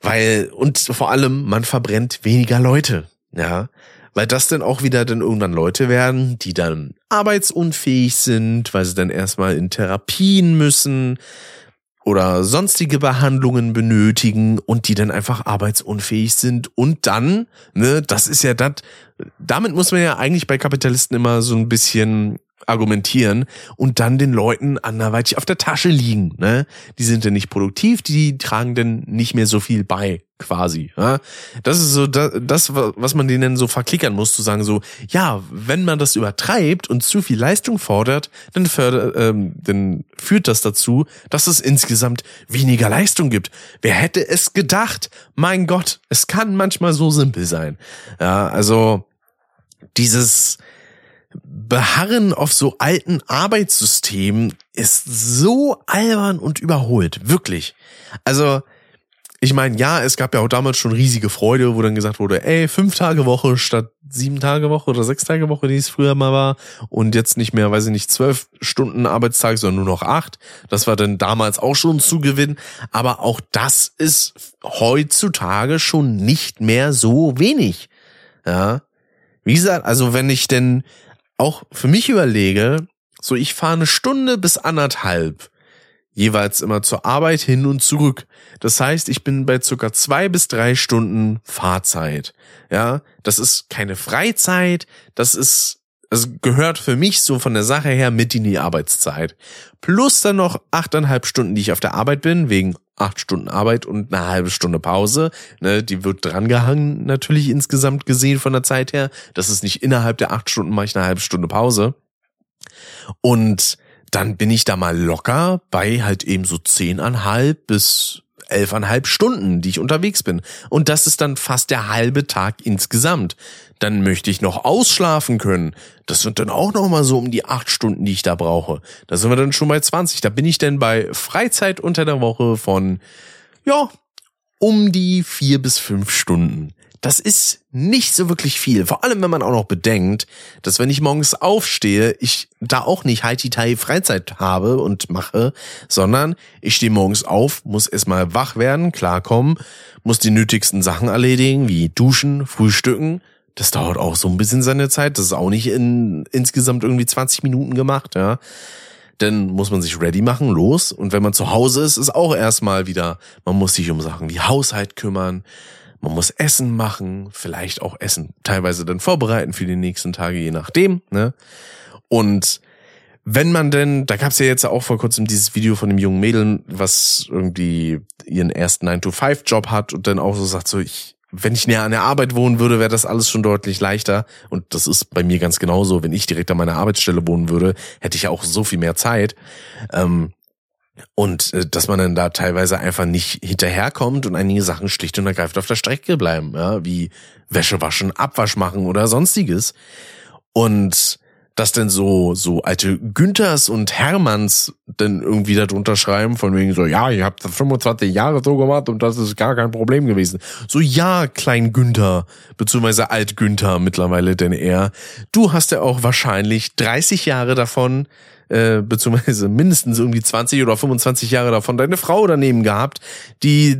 weil und vor allem man verbrennt weniger Leute, ja, weil das dann auch wieder dann irgendwann Leute werden, die dann arbeitsunfähig sind, weil sie dann erstmal in Therapien müssen, oder sonstige Behandlungen benötigen und die dann einfach arbeitsunfähig sind. Und dann, ne, das ist ja das, damit muss man ja eigentlich bei Kapitalisten immer so ein bisschen argumentieren und dann den Leuten anderweitig auf der Tasche liegen. Ne? Die sind dann nicht produktiv, die tragen dann nicht mehr so viel bei, quasi. Ja? Das ist so das, was man denen so verklickern muss, zu sagen so, ja, wenn man das übertreibt und zu viel Leistung fordert, dann, fördert, ähm, dann führt das dazu, dass es insgesamt weniger Leistung gibt. Wer hätte es gedacht? Mein Gott, es kann manchmal so simpel sein. Ja, also dieses Beharren auf so alten Arbeitssystemen ist so albern und überholt. Wirklich. Also, ich meine, ja, es gab ja auch damals schon riesige Freude, wo dann gesagt wurde, ey, fünf Tage Woche statt sieben Tage Woche oder sechs Tage Woche, die es früher mal war. Und jetzt nicht mehr, weiß ich nicht, zwölf Stunden Arbeitstag, sondern nur noch acht. Das war dann damals auch schon ein Zugewinn. Aber auch das ist heutzutage schon nicht mehr so wenig. Ja. Wie gesagt, also wenn ich denn auch für mich überlege, so ich fahre eine Stunde bis anderthalb jeweils immer zur Arbeit hin und zurück. Das heißt, ich bin bei circa zwei bis drei Stunden Fahrzeit. Ja, das ist keine Freizeit, das ist es gehört für mich so von der Sache her mit in die Arbeitszeit. Plus dann noch achteinhalb Stunden, die ich auf der Arbeit bin, wegen acht Stunden Arbeit und eine halbe Stunde Pause. Ne, die wird drangehangen, natürlich insgesamt gesehen von der Zeit her. Das ist nicht innerhalb der acht Stunden mache ich eine halbe Stunde Pause. Und dann bin ich da mal locker bei halt eben so zehneinhalb bis elfeinhalb Stunden, die ich unterwegs bin. Und das ist dann fast der halbe Tag insgesamt. Dann möchte ich noch ausschlafen können. Das sind dann auch noch mal so um die acht Stunden, die ich da brauche. Da sind wir dann schon bei 20. Da bin ich denn bei Freizeit unter der Woche von, ja, um die vier bis fünf Stunden. Das ist nicht so wirklich viel. Vor allem, wenn man auch noch bedenkt, dass wenn ich morgens aufstehe, ich da auch nicht Haiti-Tai Freizeit habe und mache, sondern ich stehe morgens auf, muss erstmal wach werden, klarkommen, muss die nötigsten Sachen erledigen, wie duschen, frühstücken. Das dauert auch so ein bisschen seine Zeit. Das ist auch nicht in insgesamt irgendwie 20 Minuten gemacht, ja. Dann muss man sich ready machen, los. Und wenn man zu Hause ist, ist auch erstmal wieder, man muss sich um Sachen wie Haushalt kümmern, man muss Essen machen, vielleicht auch Essen teilweise dann vorbereiten für die nächsten Tage, je nachdem. Ne? Und wenn man denn, da gab es ja jetzt auch vor kurzem dieses Video von dem jungen Mädel, was irgendwie ihren ersten 9-to-5-Job hat und dann auch so sagt, so ich, wenn ich näher an der Arbeit wohnen würde, wäre das alles schon deutlich leichter. Und das ist bei mir ganz genauso. Wenn ich direkt an meiner Arbeitsstelle wohnen würde, hätte ich auch so viel mehr Zeit. Ähm, und äh, dass man dann da teilweise einfach nicht hinterherkommt und einige Sachen schlicht und ergreifend auf der Strecke bleiben, ja, wie Wäsche waschen, Abwasch machen oder sonstiges. Und dass denn so so alte Günthers und Hermanns denn irgendwie darunter schreiben von wegen so ja ihr habt 25 Jahre so gemacht und das ist gar kein Problem gewesen. So ja klein Günther beziehungsweise alt Günther mittlerweile denn er du hast ja auch wahrscheinlich 30 Jahre davon äh, beziehungsweise mindestens irgendwie 20 oder 25 Jahre davon deine Frau daneben gehabt, die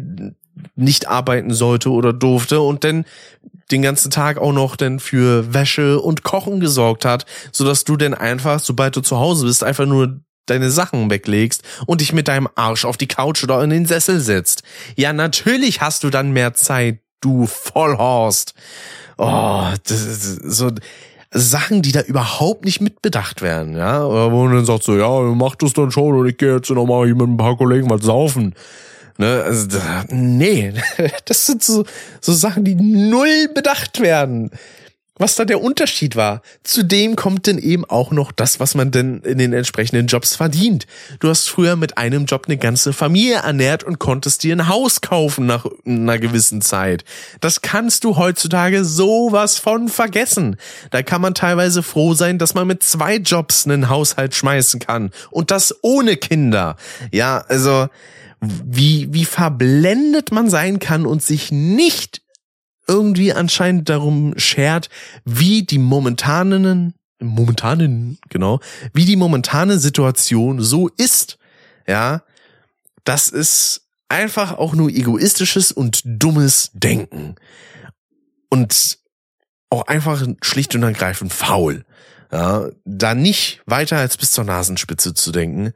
nicht arbeiten sollte oder durfte und dann den ganzen Tag auch noch denn für Wäsche und Kochen gesorgt hat, so dass du denn einfach, sobald du zu Hause bist, einfach nur deine Sachen weglegst und dich mit deinem Arsch auf die Couch oder in den Sessel setzt. Ja, natürlich hast du dann mehr Zeit, du Vollhorst. Oh, das ist so Sachen, die da überhaupt nicht mitbedacht werden, ja. Wo man dann sagt so, ja, mach das dann schon und ich gehe jetzt nochmal hier mit ein paar Kollegen mal saufen. Ne, also, nee, das sind so, so Sachen, die null bedacht werden was da der Unterschied war. Zudem kommt denn eben auch noch das, was man denn in den entsprechenden Jobs verdient. Du hast früher mit einem Job eine ganze Familie ernährt und konntest dir ein Haus kaufen nach einer gewissen Zeit. Das kannst du heutzutage sowas von vergessen. Da kann man teilweise froh sein, dass man mit zwei Jobs einen Haushalt schmeißen kann. Und das ohne Kinder. Ja, also, wie, wie verblendet man sein kann und sich nicht irgendwie anscheinend darum schert, wie die momentanen, momentanen, genau, wie die momentane Situation so ist. Ja, das ist einfach auch nur egoistisches und dummes Denken. Und auch einfach schlicht und ergreifend faul. Ja, da nicht weiter als bis zur Nasenspitze zu denken.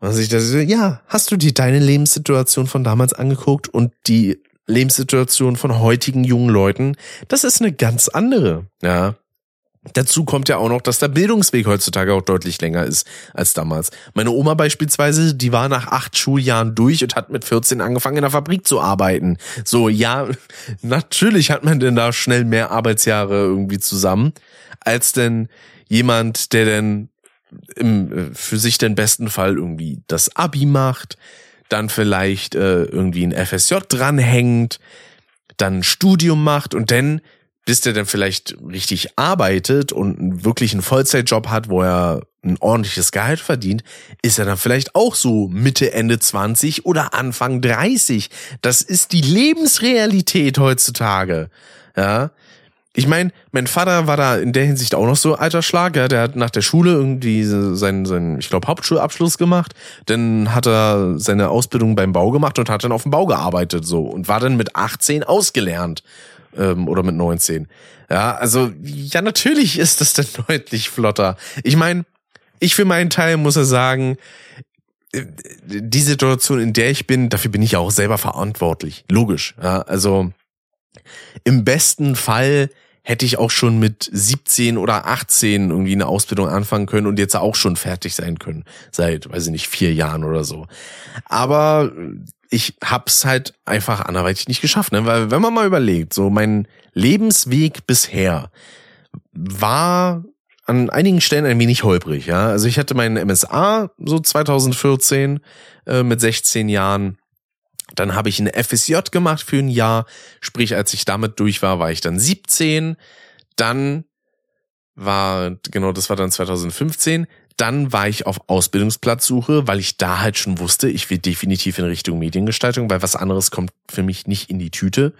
Was ich das, ja, hast du dir deine Lebenssituation von damals angeguckt und die Lebenssituation von heutigen jungen Leuten, das ist eine ganz andere, ja. Dazu kommt ja auch noch, dass der Bildungsweg heutzutage auch deutlich länger ist als damals. Meine Oma beispielsweise, die war nach acht Schuljahren durch und hat mit 14 angefangen in der Fabrik zu arbeiten. So, ja, natürlich hat man denn da schnell mehr Arbeitsjahre irgendwie zusammen, als denn jemand, der denn im, äh, für sich den besten Fall irgendwie das Abi macht, dann vielleicht äh, irgendwie ein FSJ dranhängt, dann ein Studium macht und dann, bis der dann vielleicht richtig arbeitet und wirklich einen Vollzeitjob hat, wo er ein ordentliches Gehalt verdient, ist er dann vielleicht auch so Mitte, Ende 20 oder Anfang 30. Das ist die Lebensrealität heutzutage. Ja, ich meine, mein Vater war da in der Hinsicht auch noch so alter Schlag. Ja, der hat nach der Schule irgendwie seinen, seinen ich glaube, Hauptschulabschluss gemacht. Dann hat er seine Ausbildung beim Bau gemacht und hat dann auf dem Bau gearbeitet so und war dann mit 18 ausgelernt ähm, oder mit 19. Ja, also ja, natürlich ist das dann deutlich flotter. Ich meine, ich für meinen Teil muss er sagen, äh, die Situation, in der ich bin, dafür bin ich auch selber verantwortlich. Logisch. Ja, also im besten Fall hätte ich auch schon mit 17 oder 18 irgendwie eine Ausbildung anfangen können und jetzt auch schon fertig sein können. Seit, weiß ich nicht, vier Jahren oder so. Aber ich hab's halt einfach anderweitig nicht geschafft, ne? Weil wenn man mal überlegt, so mein Lebensweg bisher war an einigen Stellen ein wenig holprig, ja. Also ich hatte meinen MSA so 2014 äh, mit 16 Jahren Dann habe ich eine FSJ gemacht für ein Jahr. Sprich, als ich damit durch war, war ich dann 17. Dann war, genau, das war dann 2015. Dann war ich auf Ausbildungsplatzsuche, weil ich da halt schon wusste, ich will definitiv in Richtung Mediengestaltung, weil was anderes kommt für mich nicht in die Tüte.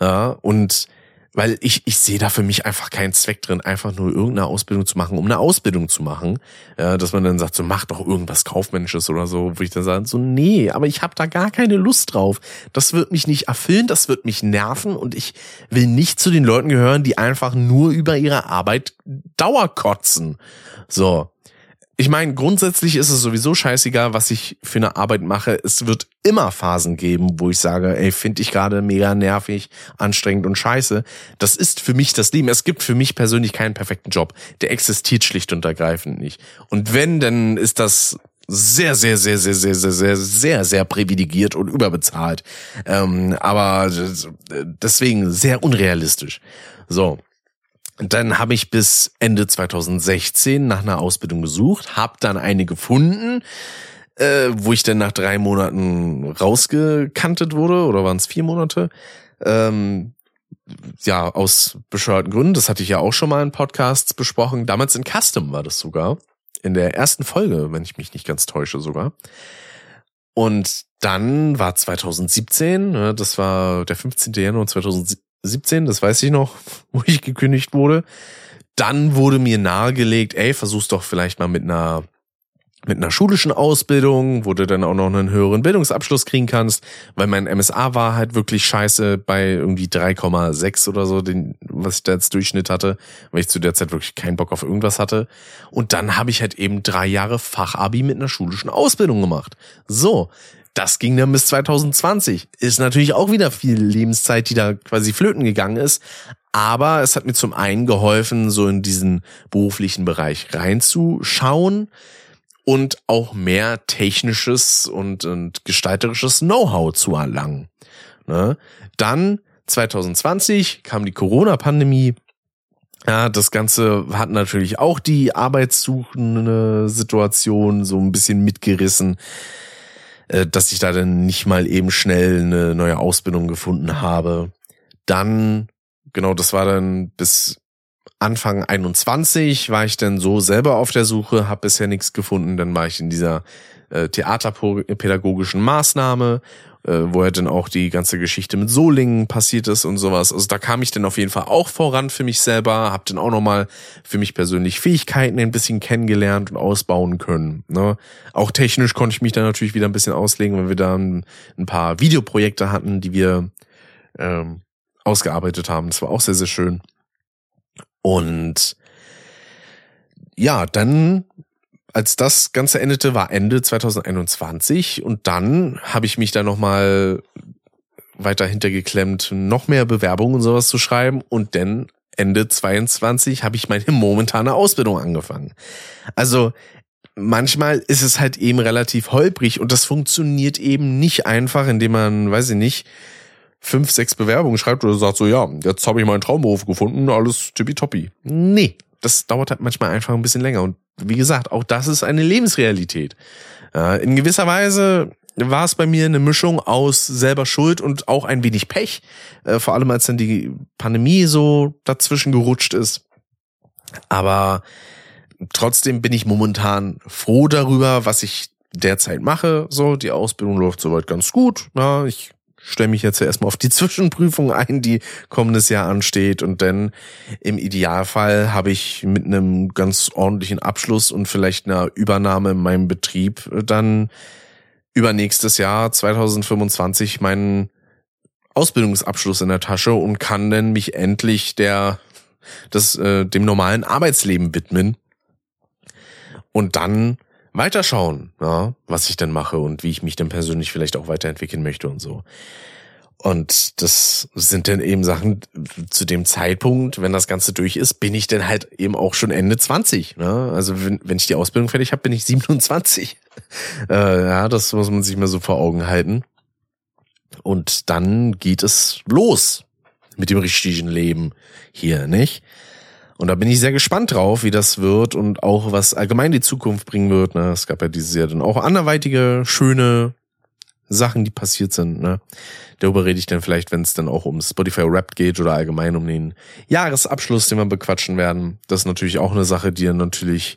Ja, und weil ich, ich sehe da für mich einfach keinen Zweck drin, einfach nur irgendeine Ausbildung zu machen, um eine Ausbildung zu machen. Ja, dass man dann sagt, so mach doch irgendwas Kaufmännisches oder so, wo ich dann sage, so nee, aber ich habe da gar keine Lust drauf. Das wird mich nicht erfüllen, das wird mich nerven und ich will nicht zu den Leuten gehören, die einfach nur über ihre Arbeit Dauerkotzen. So, ich meine, grundsätzlich ist es sowieso scheißegal, was ich für eine Arbeit mache. Es wird immer Phasen geben, wo ich sage, ey, finde ich gerade mega nervig, anstrengend und scheiße. Das ist für mich das Leben. Es gibt für mich persönlich keinen perfekten Job. Der existiert schlicht und ergreifend nicht. Und wenn, dann ist das sehr, sehr, sehr, sehr, sehr, sehr, sehr, sehr, sehr privilegiert und überbezahlt. Ähm, aber deswegen sehr unrealistisch. So. Dann habe ich bis Ende 2016 nach einer Ausbildung gesucht, habe dann eine gefunden, äh, wo ich dann nach drei Monaten rausgekantet wurde, oder waren es vier Monate? Ähm, ja, aus bescheuerten Gründen. Das hatte ich ja auch schon mal in Podcasts besprochen. Damals in Custom war das sogar. In der ersten Folge, wenn ich mich nicht ganz täusche sogar. Und dann war 2017, ne, das war der 15. Januar 2017, 17, das weiß ich noch, wo ich gekündigt wurde. Dann wurde mir nahegelegt, ey, versuch's doch vielleicht mal mit einer mit einer schulischen Ausbildung, wo du dann auch noch einen höheren Bildungsabschluss kriegen kannst, weil mein MSA war halt wirklich scheiße bei irgendwie 3,6 oder so, den, was ich da als Durchschnitt hatte, weil ich zu der Zeit wirklich keinen Bock auf irgendwas hatte. Und dann habe ich halt eben drei Jahre Fachabi mit einer schulischen Ausbildung gemacht. So, das ging dann bis 2020. Ist natürlich auch wieder viel Lebenszeit, die da quasi flöten gegangen ist. Aber es hat mir zum einen geholfen, so in diesen beruflichen Bereich reinzuschauen und auch mehr technisches und, und gestalterisches Know-how zu erlangen. Ne? Dann 2020 kam die Corona-Pandemie. Ja, das Ganze hat natürlich auch die arbeitssuchende Situation so ein bisschen mitgerissen. Äh, dass ich da dann nicht mal eben schnell eine neue Ausbildung gefunden habe. Dann, genau, das war dann bis Anfang 21 war ich dann so selber auf der Suche, habe bisher nichts gefunden. Dann war ich in dieser äh, theaterpädagogischen Maßnahme äh, wo ja dann auch die ganze Geschichte mit Solingen passiert ist und sowas. Also da kam ich dann auf jeden Fall auch voran für mich selber, habe dann auch nochmal für mich persönlich Fähigkeiten ein bisschen kennengelernt und ausbauen können. Ne? Auch technisch konnte ich mich dann natürlich wieder ein bisschen auslegen, weil wir da ein, ein paar Videoprojekte hatten, die wir ähm, ausgearbeitet haben. Das war auch sehr, sehr schön. Und ja, dann als das Ganze endete, war Ende 2021 und dann habe ich mich da nochmal weiter hintergeklemmt, noch mehr Bewerbungen und sowas zu schreiben und dann Ende 22 habe ich meine momentane Ausbildung angefangen. Also manchmal ist es halt eben relativ holprig und das funktioniert eben nicht einfach, indem man, weiß ich nicht, fünf, sechs Bewerbungen schreibt oder sagt so, ja, jetzt habe ich meinen Traumberuf gefunden, alles tippitoppi. Nee, das dauert halt manchmal einfach ein bisschen länger und wie gesagt, auch das ist eine Lebensrealität. In gewisser Weise war es bei mir eine Mischung aus selber Schuld und auch ein wenig Pech, äh, vor allem als dann die Pandemie so dazwischen gerutscht ist. Aber trotzdem bin ich momentan froh darüber, was ich derzeit mache. So, die Ausbildung läuft soweit ganz gut. Ich stelle mich jetzt erstmal auf die Zwischenprüfung ein, die kommendes Jahr ansteht. Und dann im Idealfall habe ich mit einem ganz ordentlichen Abschluss und vielleicht einer Übernahme in meinem Betrieb dann übernächstes Jahr 2025 meinen Ausbildungsabschluss in der Tasche und kann dann mich endlich der das äh, dem normalen Arbeitsleben widmen und dann weiterschauen, ja, was ich denn mache und wie ich mich dann persönlich vielleicht auch weiterentwickeln möchte und so. Und das sind dann eben Sachen zu dem Zeitpunkt, wenn das Ganze durch ist, bin ich dann halt eben auch schon Ende 20. Ne? Also wenn, wenn ich die Ausbildung fertig habe, bin ich 27. äh, ja, das muss man sich mal so vor Augen halten. Und dann geht es los mit dem richtigen Leben hier, nicht? Und da bin ich sehr gespannt drauf, wie das wird und auch was allgemein die Zukunft bringen wird. Ne? Es gab ja dieses Jahr dann auch anderweitige, schöne Sachen, die passiert sind. Ne? Darüber rede ich dann vielleicht, wenn es dann auch um Spotify Rap geht oder allgemein um den Jahresabschluss, den wir bequatschen werden. Das ist natürlich auch eine Sache, die dann natürlich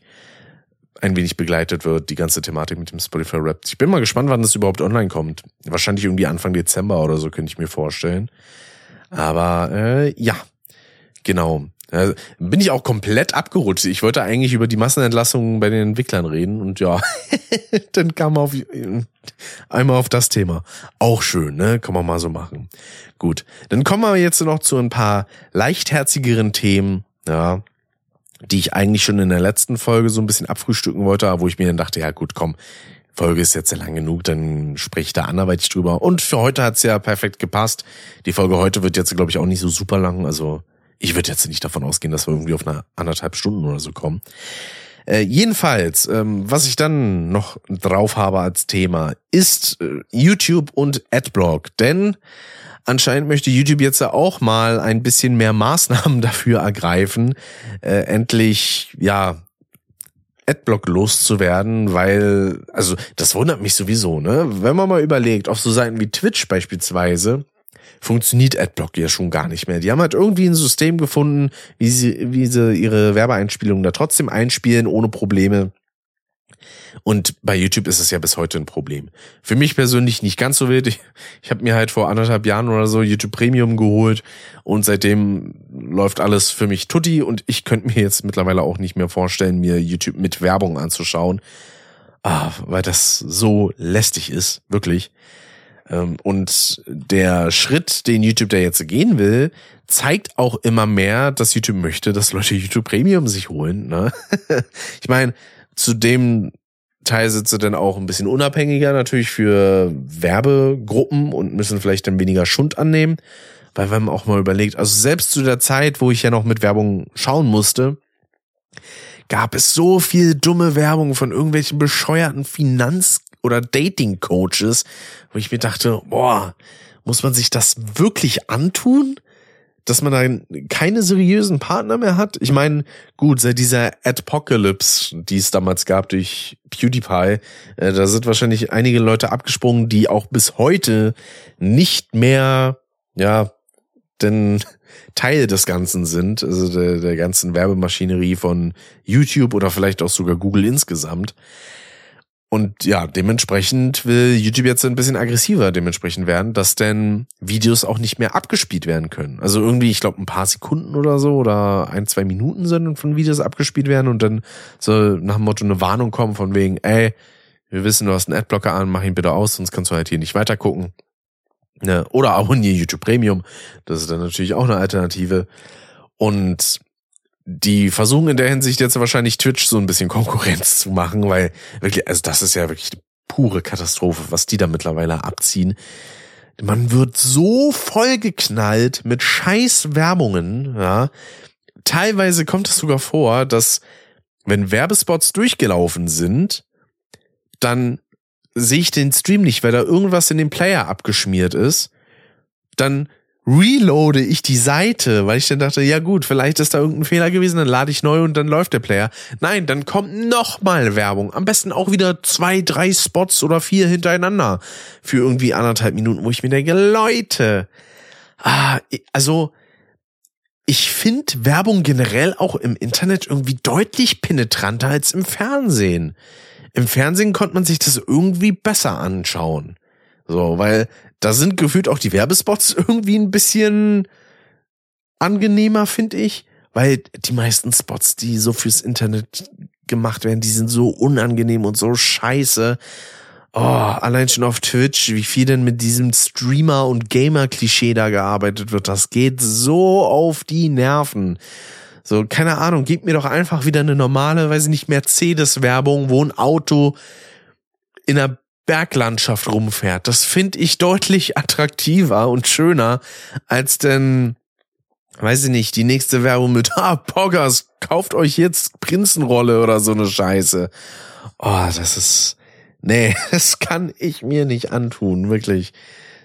ein wenig begleitet wird, die ganze Thematik mit dem Spotify Rap. Ich bin mal gespannt, wann das überhaupt online kommt. Wahrscheinlich irgendwie Anfang Dezember oder so, könnte ich mir vorstellen. Aber äh, ja, genau. Also, bin ich auch komplett abgerutscht. Ich wollte eigentlich über die Massenentlassungen bei den Entwicklern reden und ja, dann kam auf einmal auf das Thema. Auch schön, ne? Kann man mal so machen. Gut, dann kommen wir jetzt noch zu ein paar leichtherzigeren Themen, ja, die ich eigentlich schon in der letzten Folge so ein bisschen abfrühstücken wollte, wo ich mir dann dachte, ja gut, komm, Folge ist jetzt ja lang genug, dann spreche ich da anderweitig drüber. Und für heute hat's ja perfekt gepasst. Die Folge heute wird jetzt, glaube ich, auch nicht so super lang, also ich würde jetzt nicht davon ausgehen, dass wir irgendwie auf eine anderthalb Stunden oder so kommen. Äh, jedenfalls, ähm, was ich dann noch drauf habe als Thema, ist äh, YouTube und Adblock. Denn anscheinend möchte YouTube jetzt auch mal ein bisschen mehr Maßnahmen dafür ergreifen, äh, endlich, ja, Adblock loszuwerden, weil, also das wundert mich sowieso, ne? Wenn man mal überlegt, auf so Seiten wie Twitch beispielsweise, funktioniert Adblock ja schon gar nicht mehr. Die haben halt irgendwie ein System gefunden, wie sie, wie sie ihre Werbeeinspielungen da trotzdem einspielen, ohne Probleme. Und bei YouTube ist es ja bis heute ein Problem. Für mich persönlich nicht ganz so wild. Ich, ich habe mir halt vor anderthalb Jahren oder so YouTube Premium geholt und seitdem läuft alles für mich tutti und ich könnte mir jetzt mittlerweile auch nicht mehr vorstellen, mir YouTube mit Werbung anzuschauen. Ah, weil das so lästig ist, wirklich. Ähm, und der Schritt, den YouTube da jetzt gehen will, zeigt auch immer mehr, dass YouTube möchte, dass Leute YouTube Premium sich holen. Ne? ich meine, zu dem Teil sie dann auch ein bisschen unabhängiger natürlich für Werbegruppen und müssen vielleicht dann weniger Schund annehmen. Weil wenn man auch mal überlegt, also selbst zu der Zeit, wo ich ja noch mit Werbung schauen musste, gab es so viel dumme Werbung von irgendwelchen bescheuerten Finanz- oder Dating-Coaches, wo ich mir dachte, boah, muss man sich das wirklich antun? Dass man da keine seriösen Partner mehr hat? Ich meine, gut, seit dieser Adpocalypse, die es damals gab durch PewDiePie, äh, da sind wahrscheinlich einige Leute abgesprungen, die auch bis heute nicht mehr, ja, denn Teil des Ganzen sind, also der, der ganzen Werbemaschinerie von YouTube oder vielleicht auch sogar Google insgesamt. Und ja, dementsprechend will YouTube jetzt ein bisschen aggressiver dementsprechend werden, dass denn Videos auch nicht mehr abgespielt werden können. Also irgendwie, ich glaube, ein paar Sekunden oder so oder ein, zwei Minuten sind von Videos abgespielt werden und dann soll nach dem Motto eine Warnung kommen von wegen, ey, wir wissen, du hast einen Adblocker an, mach ihn bitte aus, sonst kannst du halt hier nicht weiter gucken. Ne? Oder abonniere YouTube Premium. Das ist dann natürlich auch eine Alternative. Und die versuchen in der Hinsicht jetzt wahrscheinlich Twitch so ein bisschen Konkurrenz zu machen, weil wirklich, also das ist ja wirklich pure Katastrophe, was die da mittlerweile abziehen. Man wird so vollgeknallt mit scheiß Werbungen, ja. Teilweise kommt es sogar vor, dass wenn Werbespots durchgelaufen sind, dann sehe ich den Stream nicht, weil da irgendwas in dem Player abgeschmiert ist. Dann reloade ich die Seite, weil ich dann dachte, ja gut, vielleicht ist da irgendein Fehler gewesen, dann lade ich neu und dann läuft der Player. Nein, dann kommt nochmal Werbung. Am besten auch wieder zwei, drei Spots oder vier hintereinander für irgendwie anderthalb Minuten, wo ich mir denke, Leute, ah, also ich finde Werbung generell auch im Internet irgendwie deutlich penetranter als im Fernsehen. Im Fernsehen konnte man sich das irgendwie besser anschauen. So, weil da sind gefühlt auch die Werbespots irgendwie ein bisschen angenehmer, finde ich, weil die meisten Spots, die so fürs Internet gemacht werden, die sind so unangenehm und so scheiße. Oh, allein schon auf Twitch, wie viel denn mit diesem Streamer- und Gamer-Klischee da gearbeitet wird, das geht so auf die Nerven. So, keine Ahnung, gib mir doch einfach wieder eine normale, weiß ich nicht, Mercedes-Werbung, wo ein Auto in einer Berglandschaft rumfährt. Das finde ich deutlich attraktiver und schöner als denn, weiß ich nicht, die nächste Werbung mit, ah, Poggers, kauft euch jetzt Prinzenrolle oder so eine Scheiße. Oh, das ist, nee, das kann ich mir nicht antun, wirklich.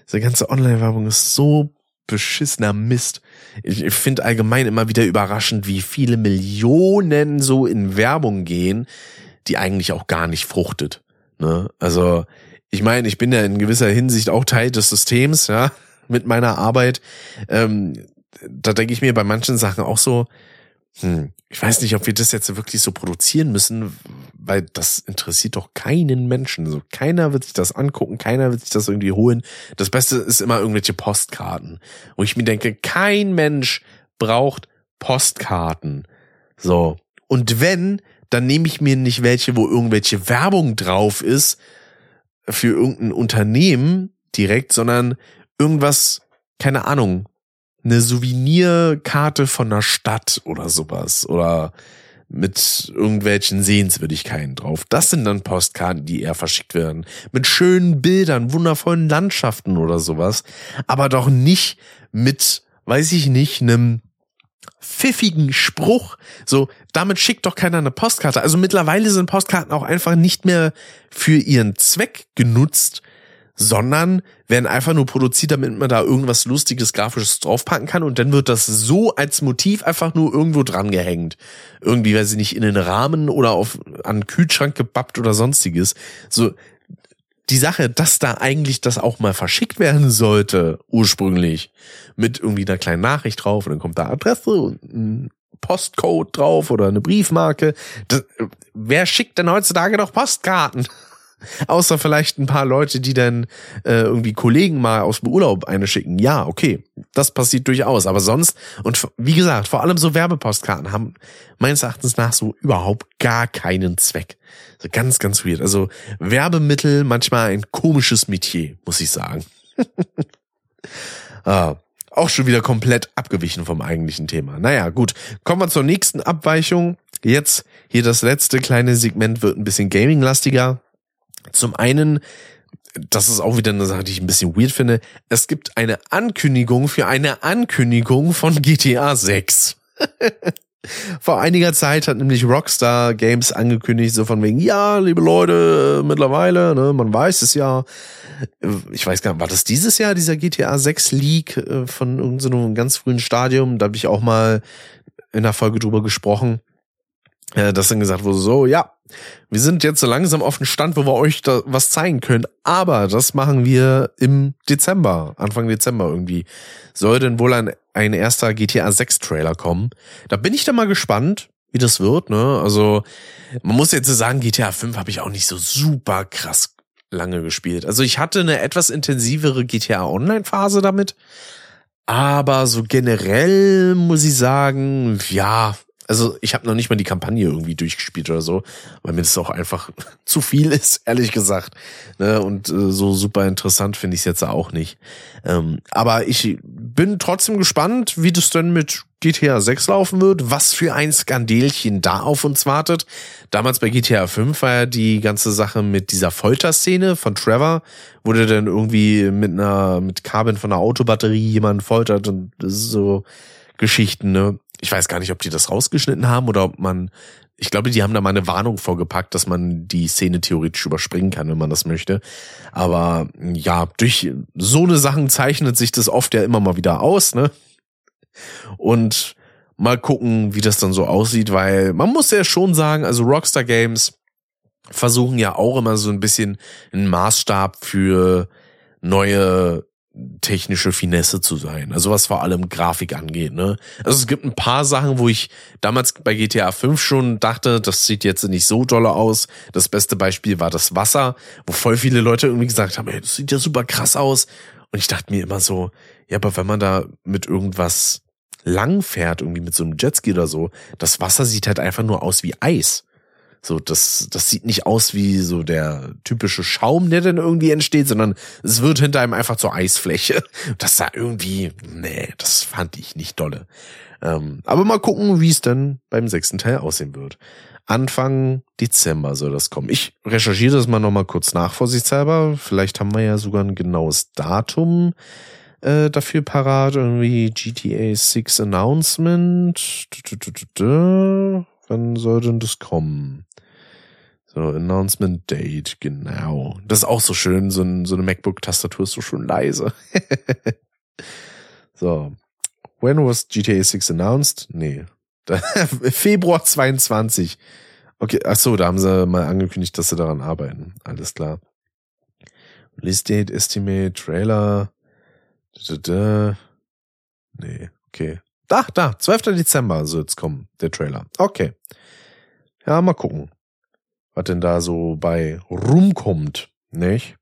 Diese ganze Online-Werbung ist so beschissener Mist. Ich finde allgemein immer wieder überraschend, wie viele Millionen so in Werbung gehen, die eigentlich auch gar nicht fruchtet. Ne? Also ich meine, ich bin ja in gewisser Hinsicht auch Teil des Systems, ja, mit meiner Arbeit. Ähm, da denke ich mir bei manchen Sachen auch so, hm, ich weiß nicht, ob wir das jetzt wirklich so produzieren müssen, weil das interessiert doch keinen Menschen. So, keiner wird sich das angucken, keiner wird sich das irgendwie holen. Das Beste ist immer irgendwelche Postkarten, wo ich mir denke, kein Mensch braucht Postkarten. So. Und wenn, dann nehme ich mir nicht welche, wo irgendwelche Werbung drauf ist für irgendein Unternehmen direkt, sondern irgendwas, keine Ahnung, eine Souvenirkarte von einer Stadt oder sowas oder mit irgendwelchen Sehenswürdigkeiten drauf. Das sind dann Postkarten, die eher verschickt werden. Mit schönen Bildern, wundervollen Landschaften oder sowas. Aber doch nicht mit, weiß ich nicht, einem pfiffigen Spruch. So, damit schickt doch keiner eine Postkarte. Also mittlerweile sind Postkarten auch einfach nicht mehr für ihren Zweck genutzt, sondern werden einfach nur produziert, damit man da irgendwas Lustiges, Grafisches draufpacken kann und dann wird das so als Motiv einfach nur irgendwo dran gehängt. Irgendwie, weil sie nicht in den Rahmen oder auf, an den Kühlschrank gebappt oder sonstiges. So, die Sache, dass da eigentlich das auch mal verschickt werden sollte, ursprünglich, mit irgendwie einer kleinen Nachricht drauf und dann kommt da Adresse und ein Postcode drauf oder eine Briefmarke. Das, wer schickt denn heutzutage noch Postkarten? Außer vielleicht ein paar Leute, die dann äh, irgendwie Kollegen mal aus dem Urlaub eine schicken. Ja, okay, das passiert durchaus. Aber sonst, und wie gesagt, vor allem so Werbepostkarten haben meines Erachtens nach so überhaupt gar keinen Zweck. So ganz, ganz weird. Also Werbemittel, manchmal ein komisches Metier, muss ich sagen. ah, auch schon wieder komplett abgewichen vom eigentlichen Thema. Naja, gut. Kommen wir zur nächsten Abweichung. Jetzt hier das letzte kleine Segment wird ein bisschen gaming-lastiger. Zum einen, das ist auch wieder eine Sache, die ich ein bisschen weird finde. Es gibt eine Ankündigung für eine Ankündigung von GTA 6. Vor einiger Zeit hat nämlich Rockstar Games angekündigt, so von wegen, ja, liebe Leute, mittlerweile, ne, man weiß es ja. Ich weiß gar nicht, war das dieses Jahr, dieser GTA 6 Leak äh, von irgendeinem ganz frühen Stadium? Da habe ich auch mal in der Folge drüber gesprochen äh, dass dann gesagt wurde, so, ja, wir sind jetzt so langsam auf dem Stand, wo wir euch da was zeigen können, aber das machen wir im Dezember, Anfang Dezember irgendwie. Soll denn wohl ein, ein erster GTA 6 Trailer kommen? Da bin ich dann mal gespannt, wie das wird, ne? Also, man muss jetzt sagen, GTA 5 habe ich auch nicht so super krass lange gespielt. Also ich hatte eine etwas intensivere GTA Online Phase damit, aber so generell muss ich sagen, ja, also ich habe noch nicht mal die Kampagne irgendwie durchgespielt oder so, weil mir das auch einfach zu viel ist, ehrlich gesagt. Ne? Und äh, so super interessant finde ich es jetzt auch nicht. Ähm, aber ich bin trotzdem gespannt, wie das denn mit GTA 6 laufen wird, was für ein Skandelchen da auf uns wartet. Damals bei GTA 5 war ja die ganze Sache mit dieser Folterszene von Trevor, der dann irgendwie mit einer, mit Kabeln von einer Autobatterie jemanden foltert und so Geschichten, ne? Ich weiß gar nicht, ob die das rausgeschnitten haben oder ob man, ich glaube, die haben da mal eine Warnung vorgepackt, dass man die Szene theoretisch überspringen kann, wenn man das möchte. Aber ja, durch so eine Sachen zeichnet sich das oft ja immer mal wieder aus, ne? Und mal gucken, wie das dann so aussieht, weil man muss ja schon sagen, also Rockstar Games versuchen ja auch immer so ein bisschen einen Maßstab für neue technische Finesse zu sein. Also was vor allem Grafik angeht, ne? Also es gibt ein paar Sachen, wo ich damals bei GTA 5 schon dachte, das sieht jetzt nicht so dolle aus. Das beste Beispiel war das Wasser, wo voll viele Leute irgendwie gesagt haben, ey, das sieht ja super krass aus. Und ich dachte mir immer so, ja, aber wenn man da mit irgendwas lang fährt, irgendwie mit so einem Jetski oder so, das Wasser sieht halt einfach nur aus wie Eis. So, das, das sieht nicht aus wie so der typische Schaum, der dann irgendwie entsteht, sondern es wird hinter einem einfach zur Eisfläche. Das sah irgendwie, nee, das fand ich nicht dolle. Ähm, aber mal gucken, wie es dann beim sechsten Teil aussehen wird. Anfang Dezember soll das kommen. Ich recherchiere das mal nochmal kurz nach, vorsichtshalber. Vielleicht haben wir ja sogar ein genaues Datum äh, dafür parat. Irgendwie GTA 6 Announcement. Wann soll denn das kommen? So, Announcement Date, genau. Das ist auch so schön, so, ein, so eine MacBook-Tastatur ist so schön leise. so. When was GTA 6 announced? Nee. Februar 22. Okay, ach so, da haben sie mal angekündigt, dass sie daran arbeiten. Alles klar. Release Date, Estimate, Trailer. Nee, okay. Da, da, 12. Dezember soll jetzt kommen, der Trailer. Okay. Ja, mal gucken, was denn da so bei rumkommt, nicht?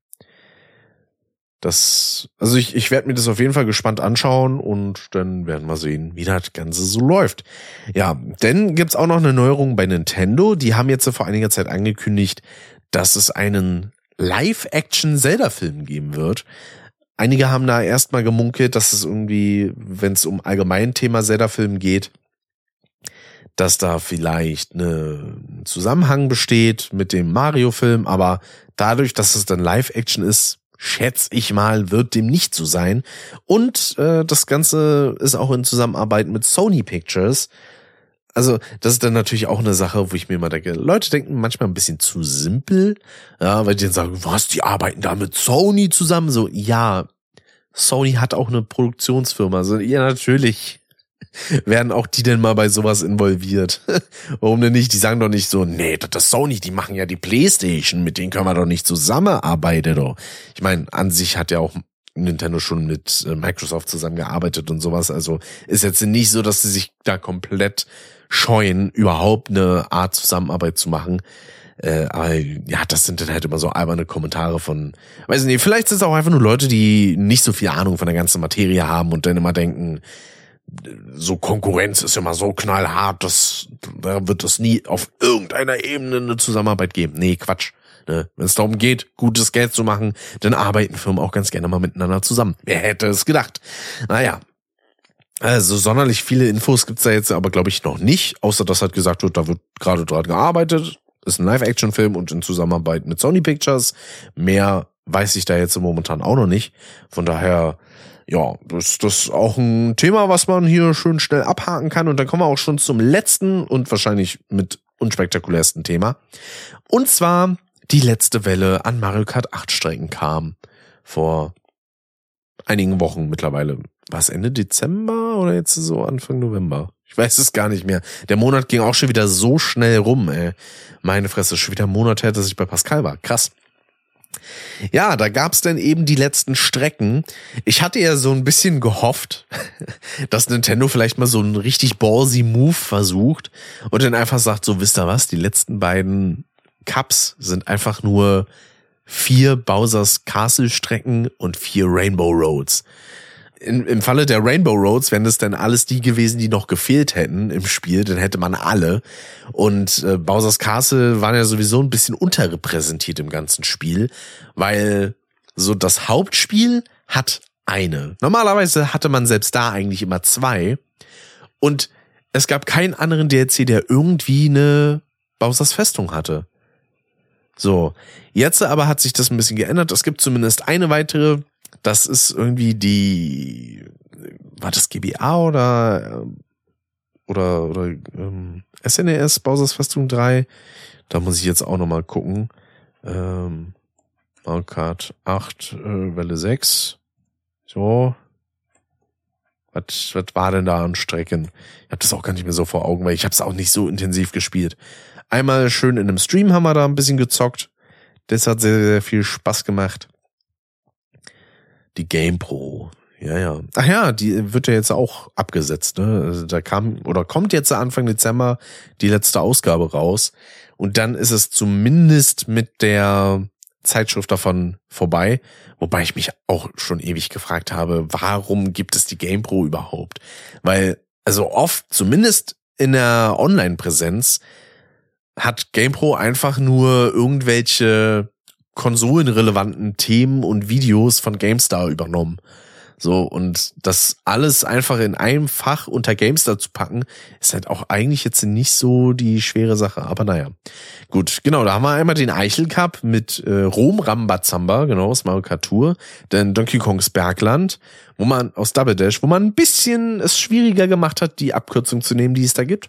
Das, also ich, ich werde mir das auf jeden Fall gespannt anschauen und dann werden wir sehen, wie das Ganze so läuft. Ja, denn gibt's auch noch eine Neuerung bei Nintendo. Die haben jetzt vor einiger Zeit angekündigt, dass es einen Live-Action-Zelda-Film geben wird. Einige haben da erstmal gemunkelt, dass es irgendwie, wenn es um allgemein Thema Zelda-Film geht, dass da vielleicht eine, ein Zusammenhang besteht mit dem Mario-Film, aber dadurch, dass es dann Live-Action ist, schätze ich mal, wird dem nicht so sein. Und äh, das Ganze ist auch in Zusammenarbeit mit Sony Pictures. Also, das ist dann natürlich auch eine Sache, wo ich mir mal denke, Leute denken manchmal ein bisschen zu simpel, ja, weil die dann sagen, was, die arbeiten da mit Sony zusammen? So, ja, Sony hat auch eine Produktionsfirma. So, ja, natürlich werden auch die denn mal bei sowas involviert? Warum denn nicht? Die sagen doch nicht so, nee, das ist Sony, die machen ja die Playstation, mit denen können wir doch nicht zusammenarbeiten. Doch. Ich meine, an sich hat ja auch Nintendo schon mit äh, Microsoft zusammengearbeitet und sowas. Also ist jetzt nicht so, dass sie sich da komplett scheuen, überhaupt eine Art Zusammenarbeit zu machen. Äh, aber ja, das sind dann halt immer so alberne Kommentare von, weiß nicht, vielleicht sind es auch einfach nur Leute, die nicht so viel Ahnung von der ganzen Materie haben und dann immer denken, so Konkurrenz ist mal so knallhart, dass da wird es nie auf irgendeiner Ebene eine Zusammenarbeit geben. Nee, Quatsch. Ne? Wenn es darum geht, gutes Geld zu machen, dann arbeiten Firmen auch ganz gerne mal miteinander zusammen. Wer hätte es gedacht? Naja. Also sonderlich viele Infos gibt's da jetzt aber, glaube ich, noch nicht, außer dass halt gesagt wird, da wird gerade dran gearbeitet. Ist ein Live-Action-Film und in Zusammenarbeit mit Sony Pictures. Mehr weiß ich da jetzt momentan auch noch nicht. Von daher ja, das, das ist auch ein Thema, was man hier schön schnell abhaken kann. Und dann kommen wir auch schon zum letzten und wahrscheinlich mit unspektakulärsten Thema. Und zwar die letzte Welle an Mario Kart 8 Strecken kam vor einigen Wochen mittlerweile. War es Ende Dezember oder jetzt so Anfang November? Ich weiß es gar nicht mehr. Der Monat ging auch schon wieder so schnell rum, ey. Meine Fresse, schon wieder ein Monat her, dass ich bei Pascal war. Krass. Ja, da gab's dann eben die letzten Strecken. Ich hatte ja so ein bisschen gehofft, dass Nintendo vielleicht mal so einen richtig ballsy Move versucht und dann einfach sagt, so wisst ihr was, die letzten beiden Cups sind einfach nur vier Bowser's Castle Strecken und vier Rainbow Roads in, im Falle der Rainbow Roads wären das dann alles die gewesen, die noch gefehlt hätten im Spiel, dann hätte man alle. Und äh, Bowser's Castle waren ja sowieso ein bisschen unterrepräsentiert im ganzen Spiel, weil so das Hauptspiel hat eine. Normalerweise hatte man selbst da eigentlich immer zwei. Und es gab keinen anderen DLC, der irgendwie eine Bowser's Festung hatte. So, jetzt aber hat sich das ein bisschen geändert. Es gibt zumindest eine weitere das ist irgendwie die, war das GBA oder, oder, oder ähm, SNES, e Bowser's Festung 3? Da muss ich jetzt auch nochmal gucken. Ähm, Mario Kart 8, äh, Welle 6. So. Was, was war denn da an Strecken? Ich habe das auch gar nicht mehr so vor Augen, weil ich habe es auch nicht so intensiv gespielt. Einmal schön in einem Stream haben wir da ein bisschen gezockt. Das hat sehr, sehr viel Spaß gemacht. Die GamePro. Ja, ja. Ach ja, die wird ja jetzt auch abgesetzt, ne? Also da kam oder kommt jetzt Anfang Dezember die letzte Ausgabe raus und dann ist es zumindest mit der Zeitschrift davon vorbei, wobei ich mich auch schon ewig gefragt habe, warum gibt es die GamePro überhaupt? Weil also oft zumindest in der Online-Präsenz hat GamePro einfach nur irgendwelche konsolenrelevanten Themen und Videos von GameStar übernommen. So, und das alles einfach in einem Fach unter GameStar zu packen, ist halt auch eigentlich jetzt nicht so die schwere Sache. Aber naja. Gut, genau, da haben wir einmal den Eichel Cup mit äh, Rom Rambazamba, genau, aus Mario dann Donkey Kongs Bergland, wo man aus Double Dash, wo man ein bisschen es schwieriger gemacht hat, die Abkürzung zu nehmen, die es da gibt.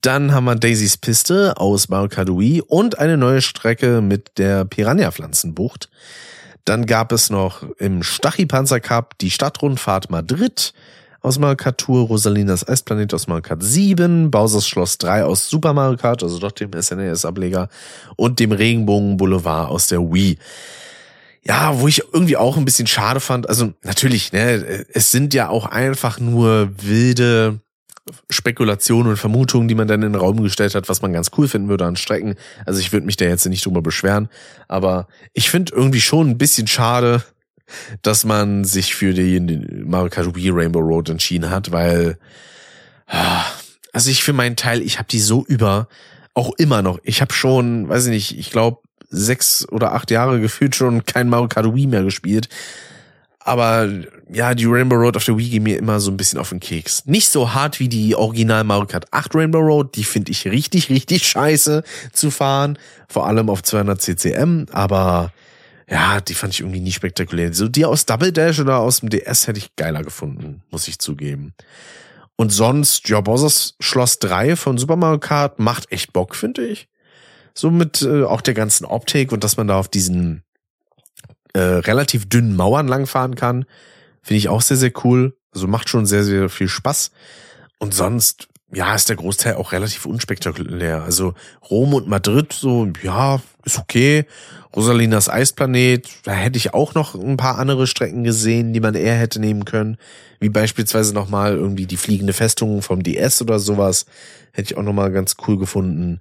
Dann haben wir Daisys Piste aus Balkadoui und eine neue Strecke mit der Piranha-Pflanzenbucht. Dann gab es noch im Stachypanzer Cup die Stadtrundfahrt Madrid aus Mario Kart Tour, Rosalinas Eisplanet aus Mario Kart 7, Bowser's Schloss 3 aus Super Mario Kart, also doch dem SNES-Ableger und dem Regenbogen Boulevard aus der Wii. ja, wo ich irgendwie auch ein bisschen schade fand, also natürlich, ne, es sind ja auch einfach nur wilde Spekulationen und Vermutungen, die man dann in den Raum gestellt hat, was man ganz cool finden würde an Strecken. Also ich würde mich da jetzt nicht drüber beschweren, aber ich finde irgendwie schon ein bisschen schade, dass man sich für Kart Wii Rainbow Road entschieden hat, weil also ich für meinen Teil, ich habe die so über auch immer noch. Ich habe schon, weiß ich nicht, ich glaube sechs oder acht Jahre gefühlt schon kein Mario Wii mehr gespielt. Aber ja, die Rainbow Road auf der Wii geht mir immer so ein bisschen auf den Keks. Nicht so hart wie die Original Mario Kart 8 Rainbow Road, die finde ich richtig, richtig scheiße zu fahren. Vor allem auf 200 CCM, aber ja, die fand ich irgendwie nie spektakulär. So die aus Double Dash oder aus dem DS hätte ich geiler gefunden, muss ich zugeben. Und sonst, ja, Bowser's Schloss 3 von Super Mario Kart macht echt Bock, finde ich. So mit äh, auch der ganzen Optik und dass man da auf diesen äh, relativ dünnen Mauern langfahren kann, finde ich auch sehr, sehr cool. Also macht schon sehr, sehr viel Spaß. Und sonst, ja, ist der Großteil auch relativ unspektakulär. Also Rom und Madrid, so, ja, ist okay. Rosalinas Eisplanet, da hätte ich auch noch ein paar andere Strecken gesehen, die man eher hätte nehmen können. Wie beispielsweise nochmal irgendwie die fliegende Festung vom DS oder sowas. Hätte ich auch nochmal ganz cool gefunden.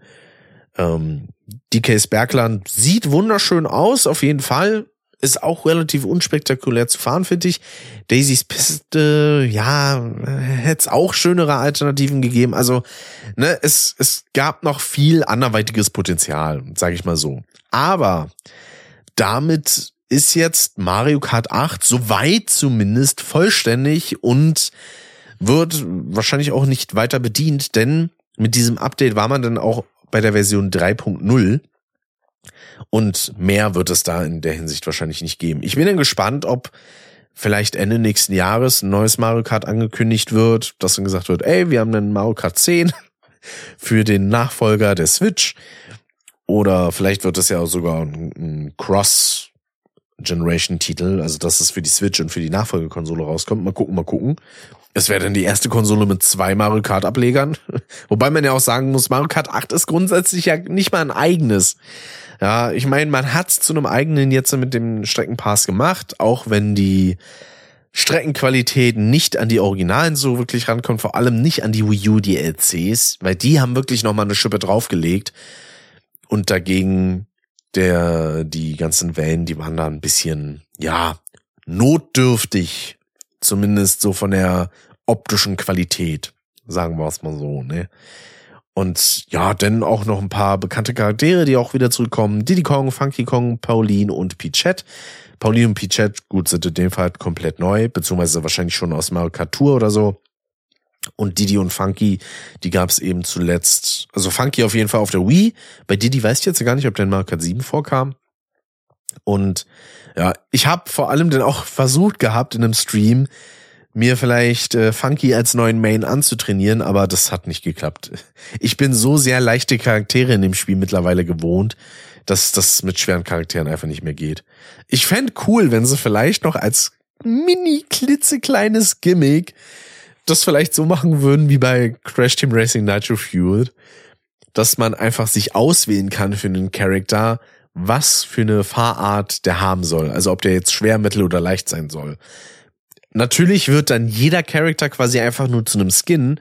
Ähm, DKs Bergland sieht wunderschön aus, auf jeden Fall. Ist auch relativ unspektakulär zu fahren, finde ich. Daisys Piste, ja, hätte es auch schönere Alternativen gegeben. Also, ne, es, es gab noch viel anderweitiges Potenzial, sage ich mal so. Aber damit ist jetzt Mario Kart 8 soweit zumindest vollständig und wird wahrscheinlich auch nicht weiter bedient, denn mit diesem Update war man dann auch bei der Version 3.0. Und mehr wird es da in der Hinsicht wahrscheinlich nicht geben. Ich bin dann gespannt, ob vielleicht Ende nächsten Jahres ein neues Mario Kart angekündigt wird, dass dann gesagt wird, ey, wir haben einen Mario Kart 10 für den Nachfolger der Switch. Oder vielleicht wird es ja sogar ein Cross Generation-Titel, also dass es für die Switch und für die Nachfolgekonsole rauskommt. Mal gucken, mal gucken. Es wäre dann die erste Konsole mit zwei Mario Kart Ablegern. Wobei man ja auch sagen muss, Mario Kart 8 ist grundsätzlich ja nicht mal ein eigenes. Ja, ich meine, man hat's zu einem eigenen jetzt mit dem Streckenpass gemacht, auch wenn die Streckenqualität nicht an die Originalen so wirklich rankommt, vor allem nicht an die Wii U DLCs, weil die haben wirklich nochmal eine Schippe draufgelegt und dagegen der, die ganzen Wellen, die waren da ein bisschen, ja, notdürftig, zumindest so von der optischen Qualität, sagen wir es mal so, ne? Und ja, dann auch noch ein paar bekannte Charaktere, die auch wieder zurückkommen. Diddy Kong, Funky Kong, Pauline und Pichette. Pauline und Pichette, gut, sind in dem Fall komplett neu, beziehungsweise wahrscheinlich schon aus Mario Tour oder so. Und Diddy und Funky, die gab es eben zuletzt. Also Funky auf jeden Fall auf der Wii. Bei Diddy weiß ich jetzt gar nicht, ob der in Mario Kart 7 vorkam. Und ja, ich habe vor allem dann auch versucht gehabt in einem Stream, mir vielleicht äh, Funky als neuen Main anzutrainieren, aber das hat nicht geklappt. Ich bin so sehr leichte Charaktere in dem Spiel mittlerweile gewohnt, dass das mit schweren Charakteren einfach nicht mehr geht. Ich fände cool, wenn sie vielleicht noch als mini klitzekleines Gimmick das vielleicht so machen würden wie bei Crash Team Racing Nitro Fueled, dass man einfach sich auswählen kann für einen Charakter, was für eine Fahrart der haben soll. Also ob der jetzt schwer, mittel oder leicht sein soll. Natürlich wird dann jeder Charakter quasi einfach nur zu einem Skin,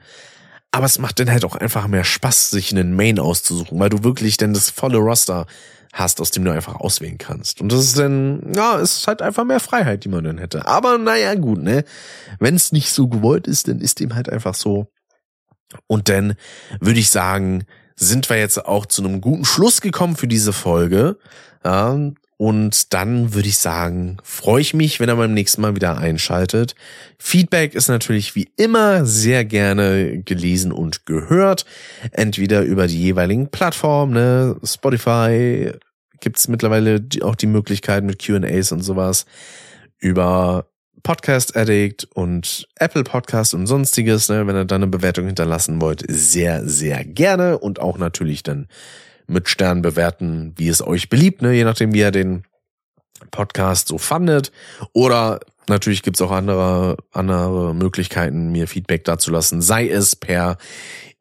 aber es macht dann halt auch einfach mehr Spaß, sich einen Main auszusuchen, weil du wirklich dann das volle Roster hast, aus dem du einfach auswählen kannst. Und das ist dann, ja, es ist halt einfach mehr Freiheit, die man dann hätte. Aber naja, gut, ne? Wenn es nicht so gewollt ist, dann ist dem halt einfach so. Und dann würde ich sagen, sind wir jetzt auch zu einem guten Schluss gekommen für diese Folge. Ja, und dann würde ich sagen, freue ich mich, wenn er beim nächsten Mal wieder einschaltet. Feedback ist natürlich wie immer sehr gerne gelesen und gehört. Entweder über die jeweiligen Plattformen, ne? Spotify gibt's mittlerweile auch die Möglichkeit mit QAs und sowas. Über Podcast Addict und Apple Podcast und sonstiges, ne? wenn ihr da eine Bewertung hinterlassen wollt, sehr, sehr gerne und auch natürlich dann mit Sternen bewerten, wie es euch beliebt, ne? je nachdem, wie ihr den Podcast so fandet. Oder natürlich gibt's auch andere, andere Möglichkeiten, mir Feedback dazu lassen, sei es per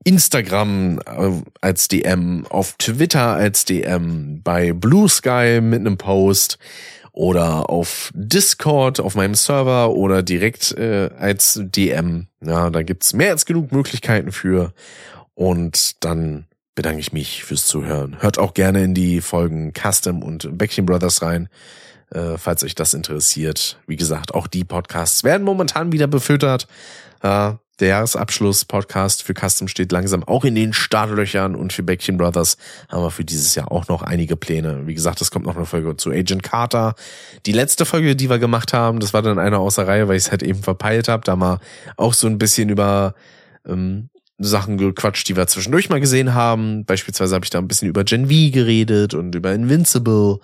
Instagram äh, als DM, auf Twitter als DM, bei Blue Sky mit einem Post oder auf Discord auf meinem Server oder direkt äh, als DM. Ja, da gibt's mehr als genug Möglichkeiten für. Und dann bedanke ich mich fürs Zuhören. Hört auch gerne in die Folgen Custom und Bäckchen Brothers rein, äh, falls euch das interessiert. Wie gesagt, auch die Podcasts werden momentan wieder befüttert. Äh, der Jahresabschluss-Podcast für Custom steht langsam auch in den Startlöchern und für Bäckchen Brothers haben wir für dieses Jahr auch noch einige Pläne. Wie gesagt, es kommt noch eine Folge zu Agent Carter. Die letzte Folge, die wir gemacht haben, das war dann eine außer Reihe, weil ich es halt eben verpeilt habe. Da mal auch so ein bisschen über ähm, Sachen gequatscht, die wir zwischendurch mal gesehen haben. Beispielsweise habe ich da ein bisschen über Gen V geredet und über Invincible.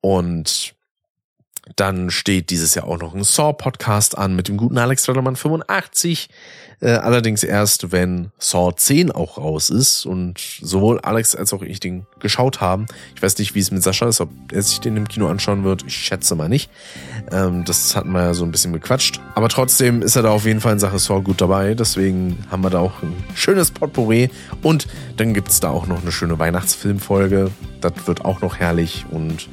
Und dann steht dieses Jahr auch noch ein Saw-Podcast an mit dem guten Alex Rödermann 85. Äh, allerdings erst, wenn Saw 10 auch raus ist und sowohl Alex als auch ich den geschaut haben. Ich weiß nicht, wie es mit Sascha ist, ob er sich den im Kino anschauen wird. Ich schätze mal nicht. Ähm, das hatten wir ja so ein bisschen bequatscht. Aber trotzdem ist er da auf jeden Fall in Sache Saw gut dabei. Deswegen haben wir da auch ein schönes Potpourri. Und dann gibt's da auch noch eine schöne Weihnachtsfilmfolge. Das wird auch noch herrlich und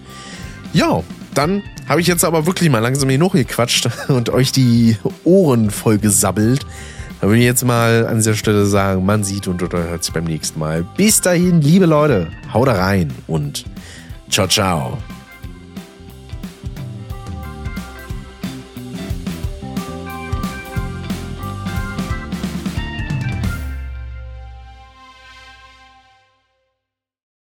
ja, dann habe ich jetzt aber wirklich mal langsam genug gequatscht und euch die Ohren voll gesabbelt. Da will ich jetzt mal an dieser Stelle sagen, man sieht und oder hört sich beim nächsten Mal. Bis dahin, liebe Leute, haut rein und ciao, ciao.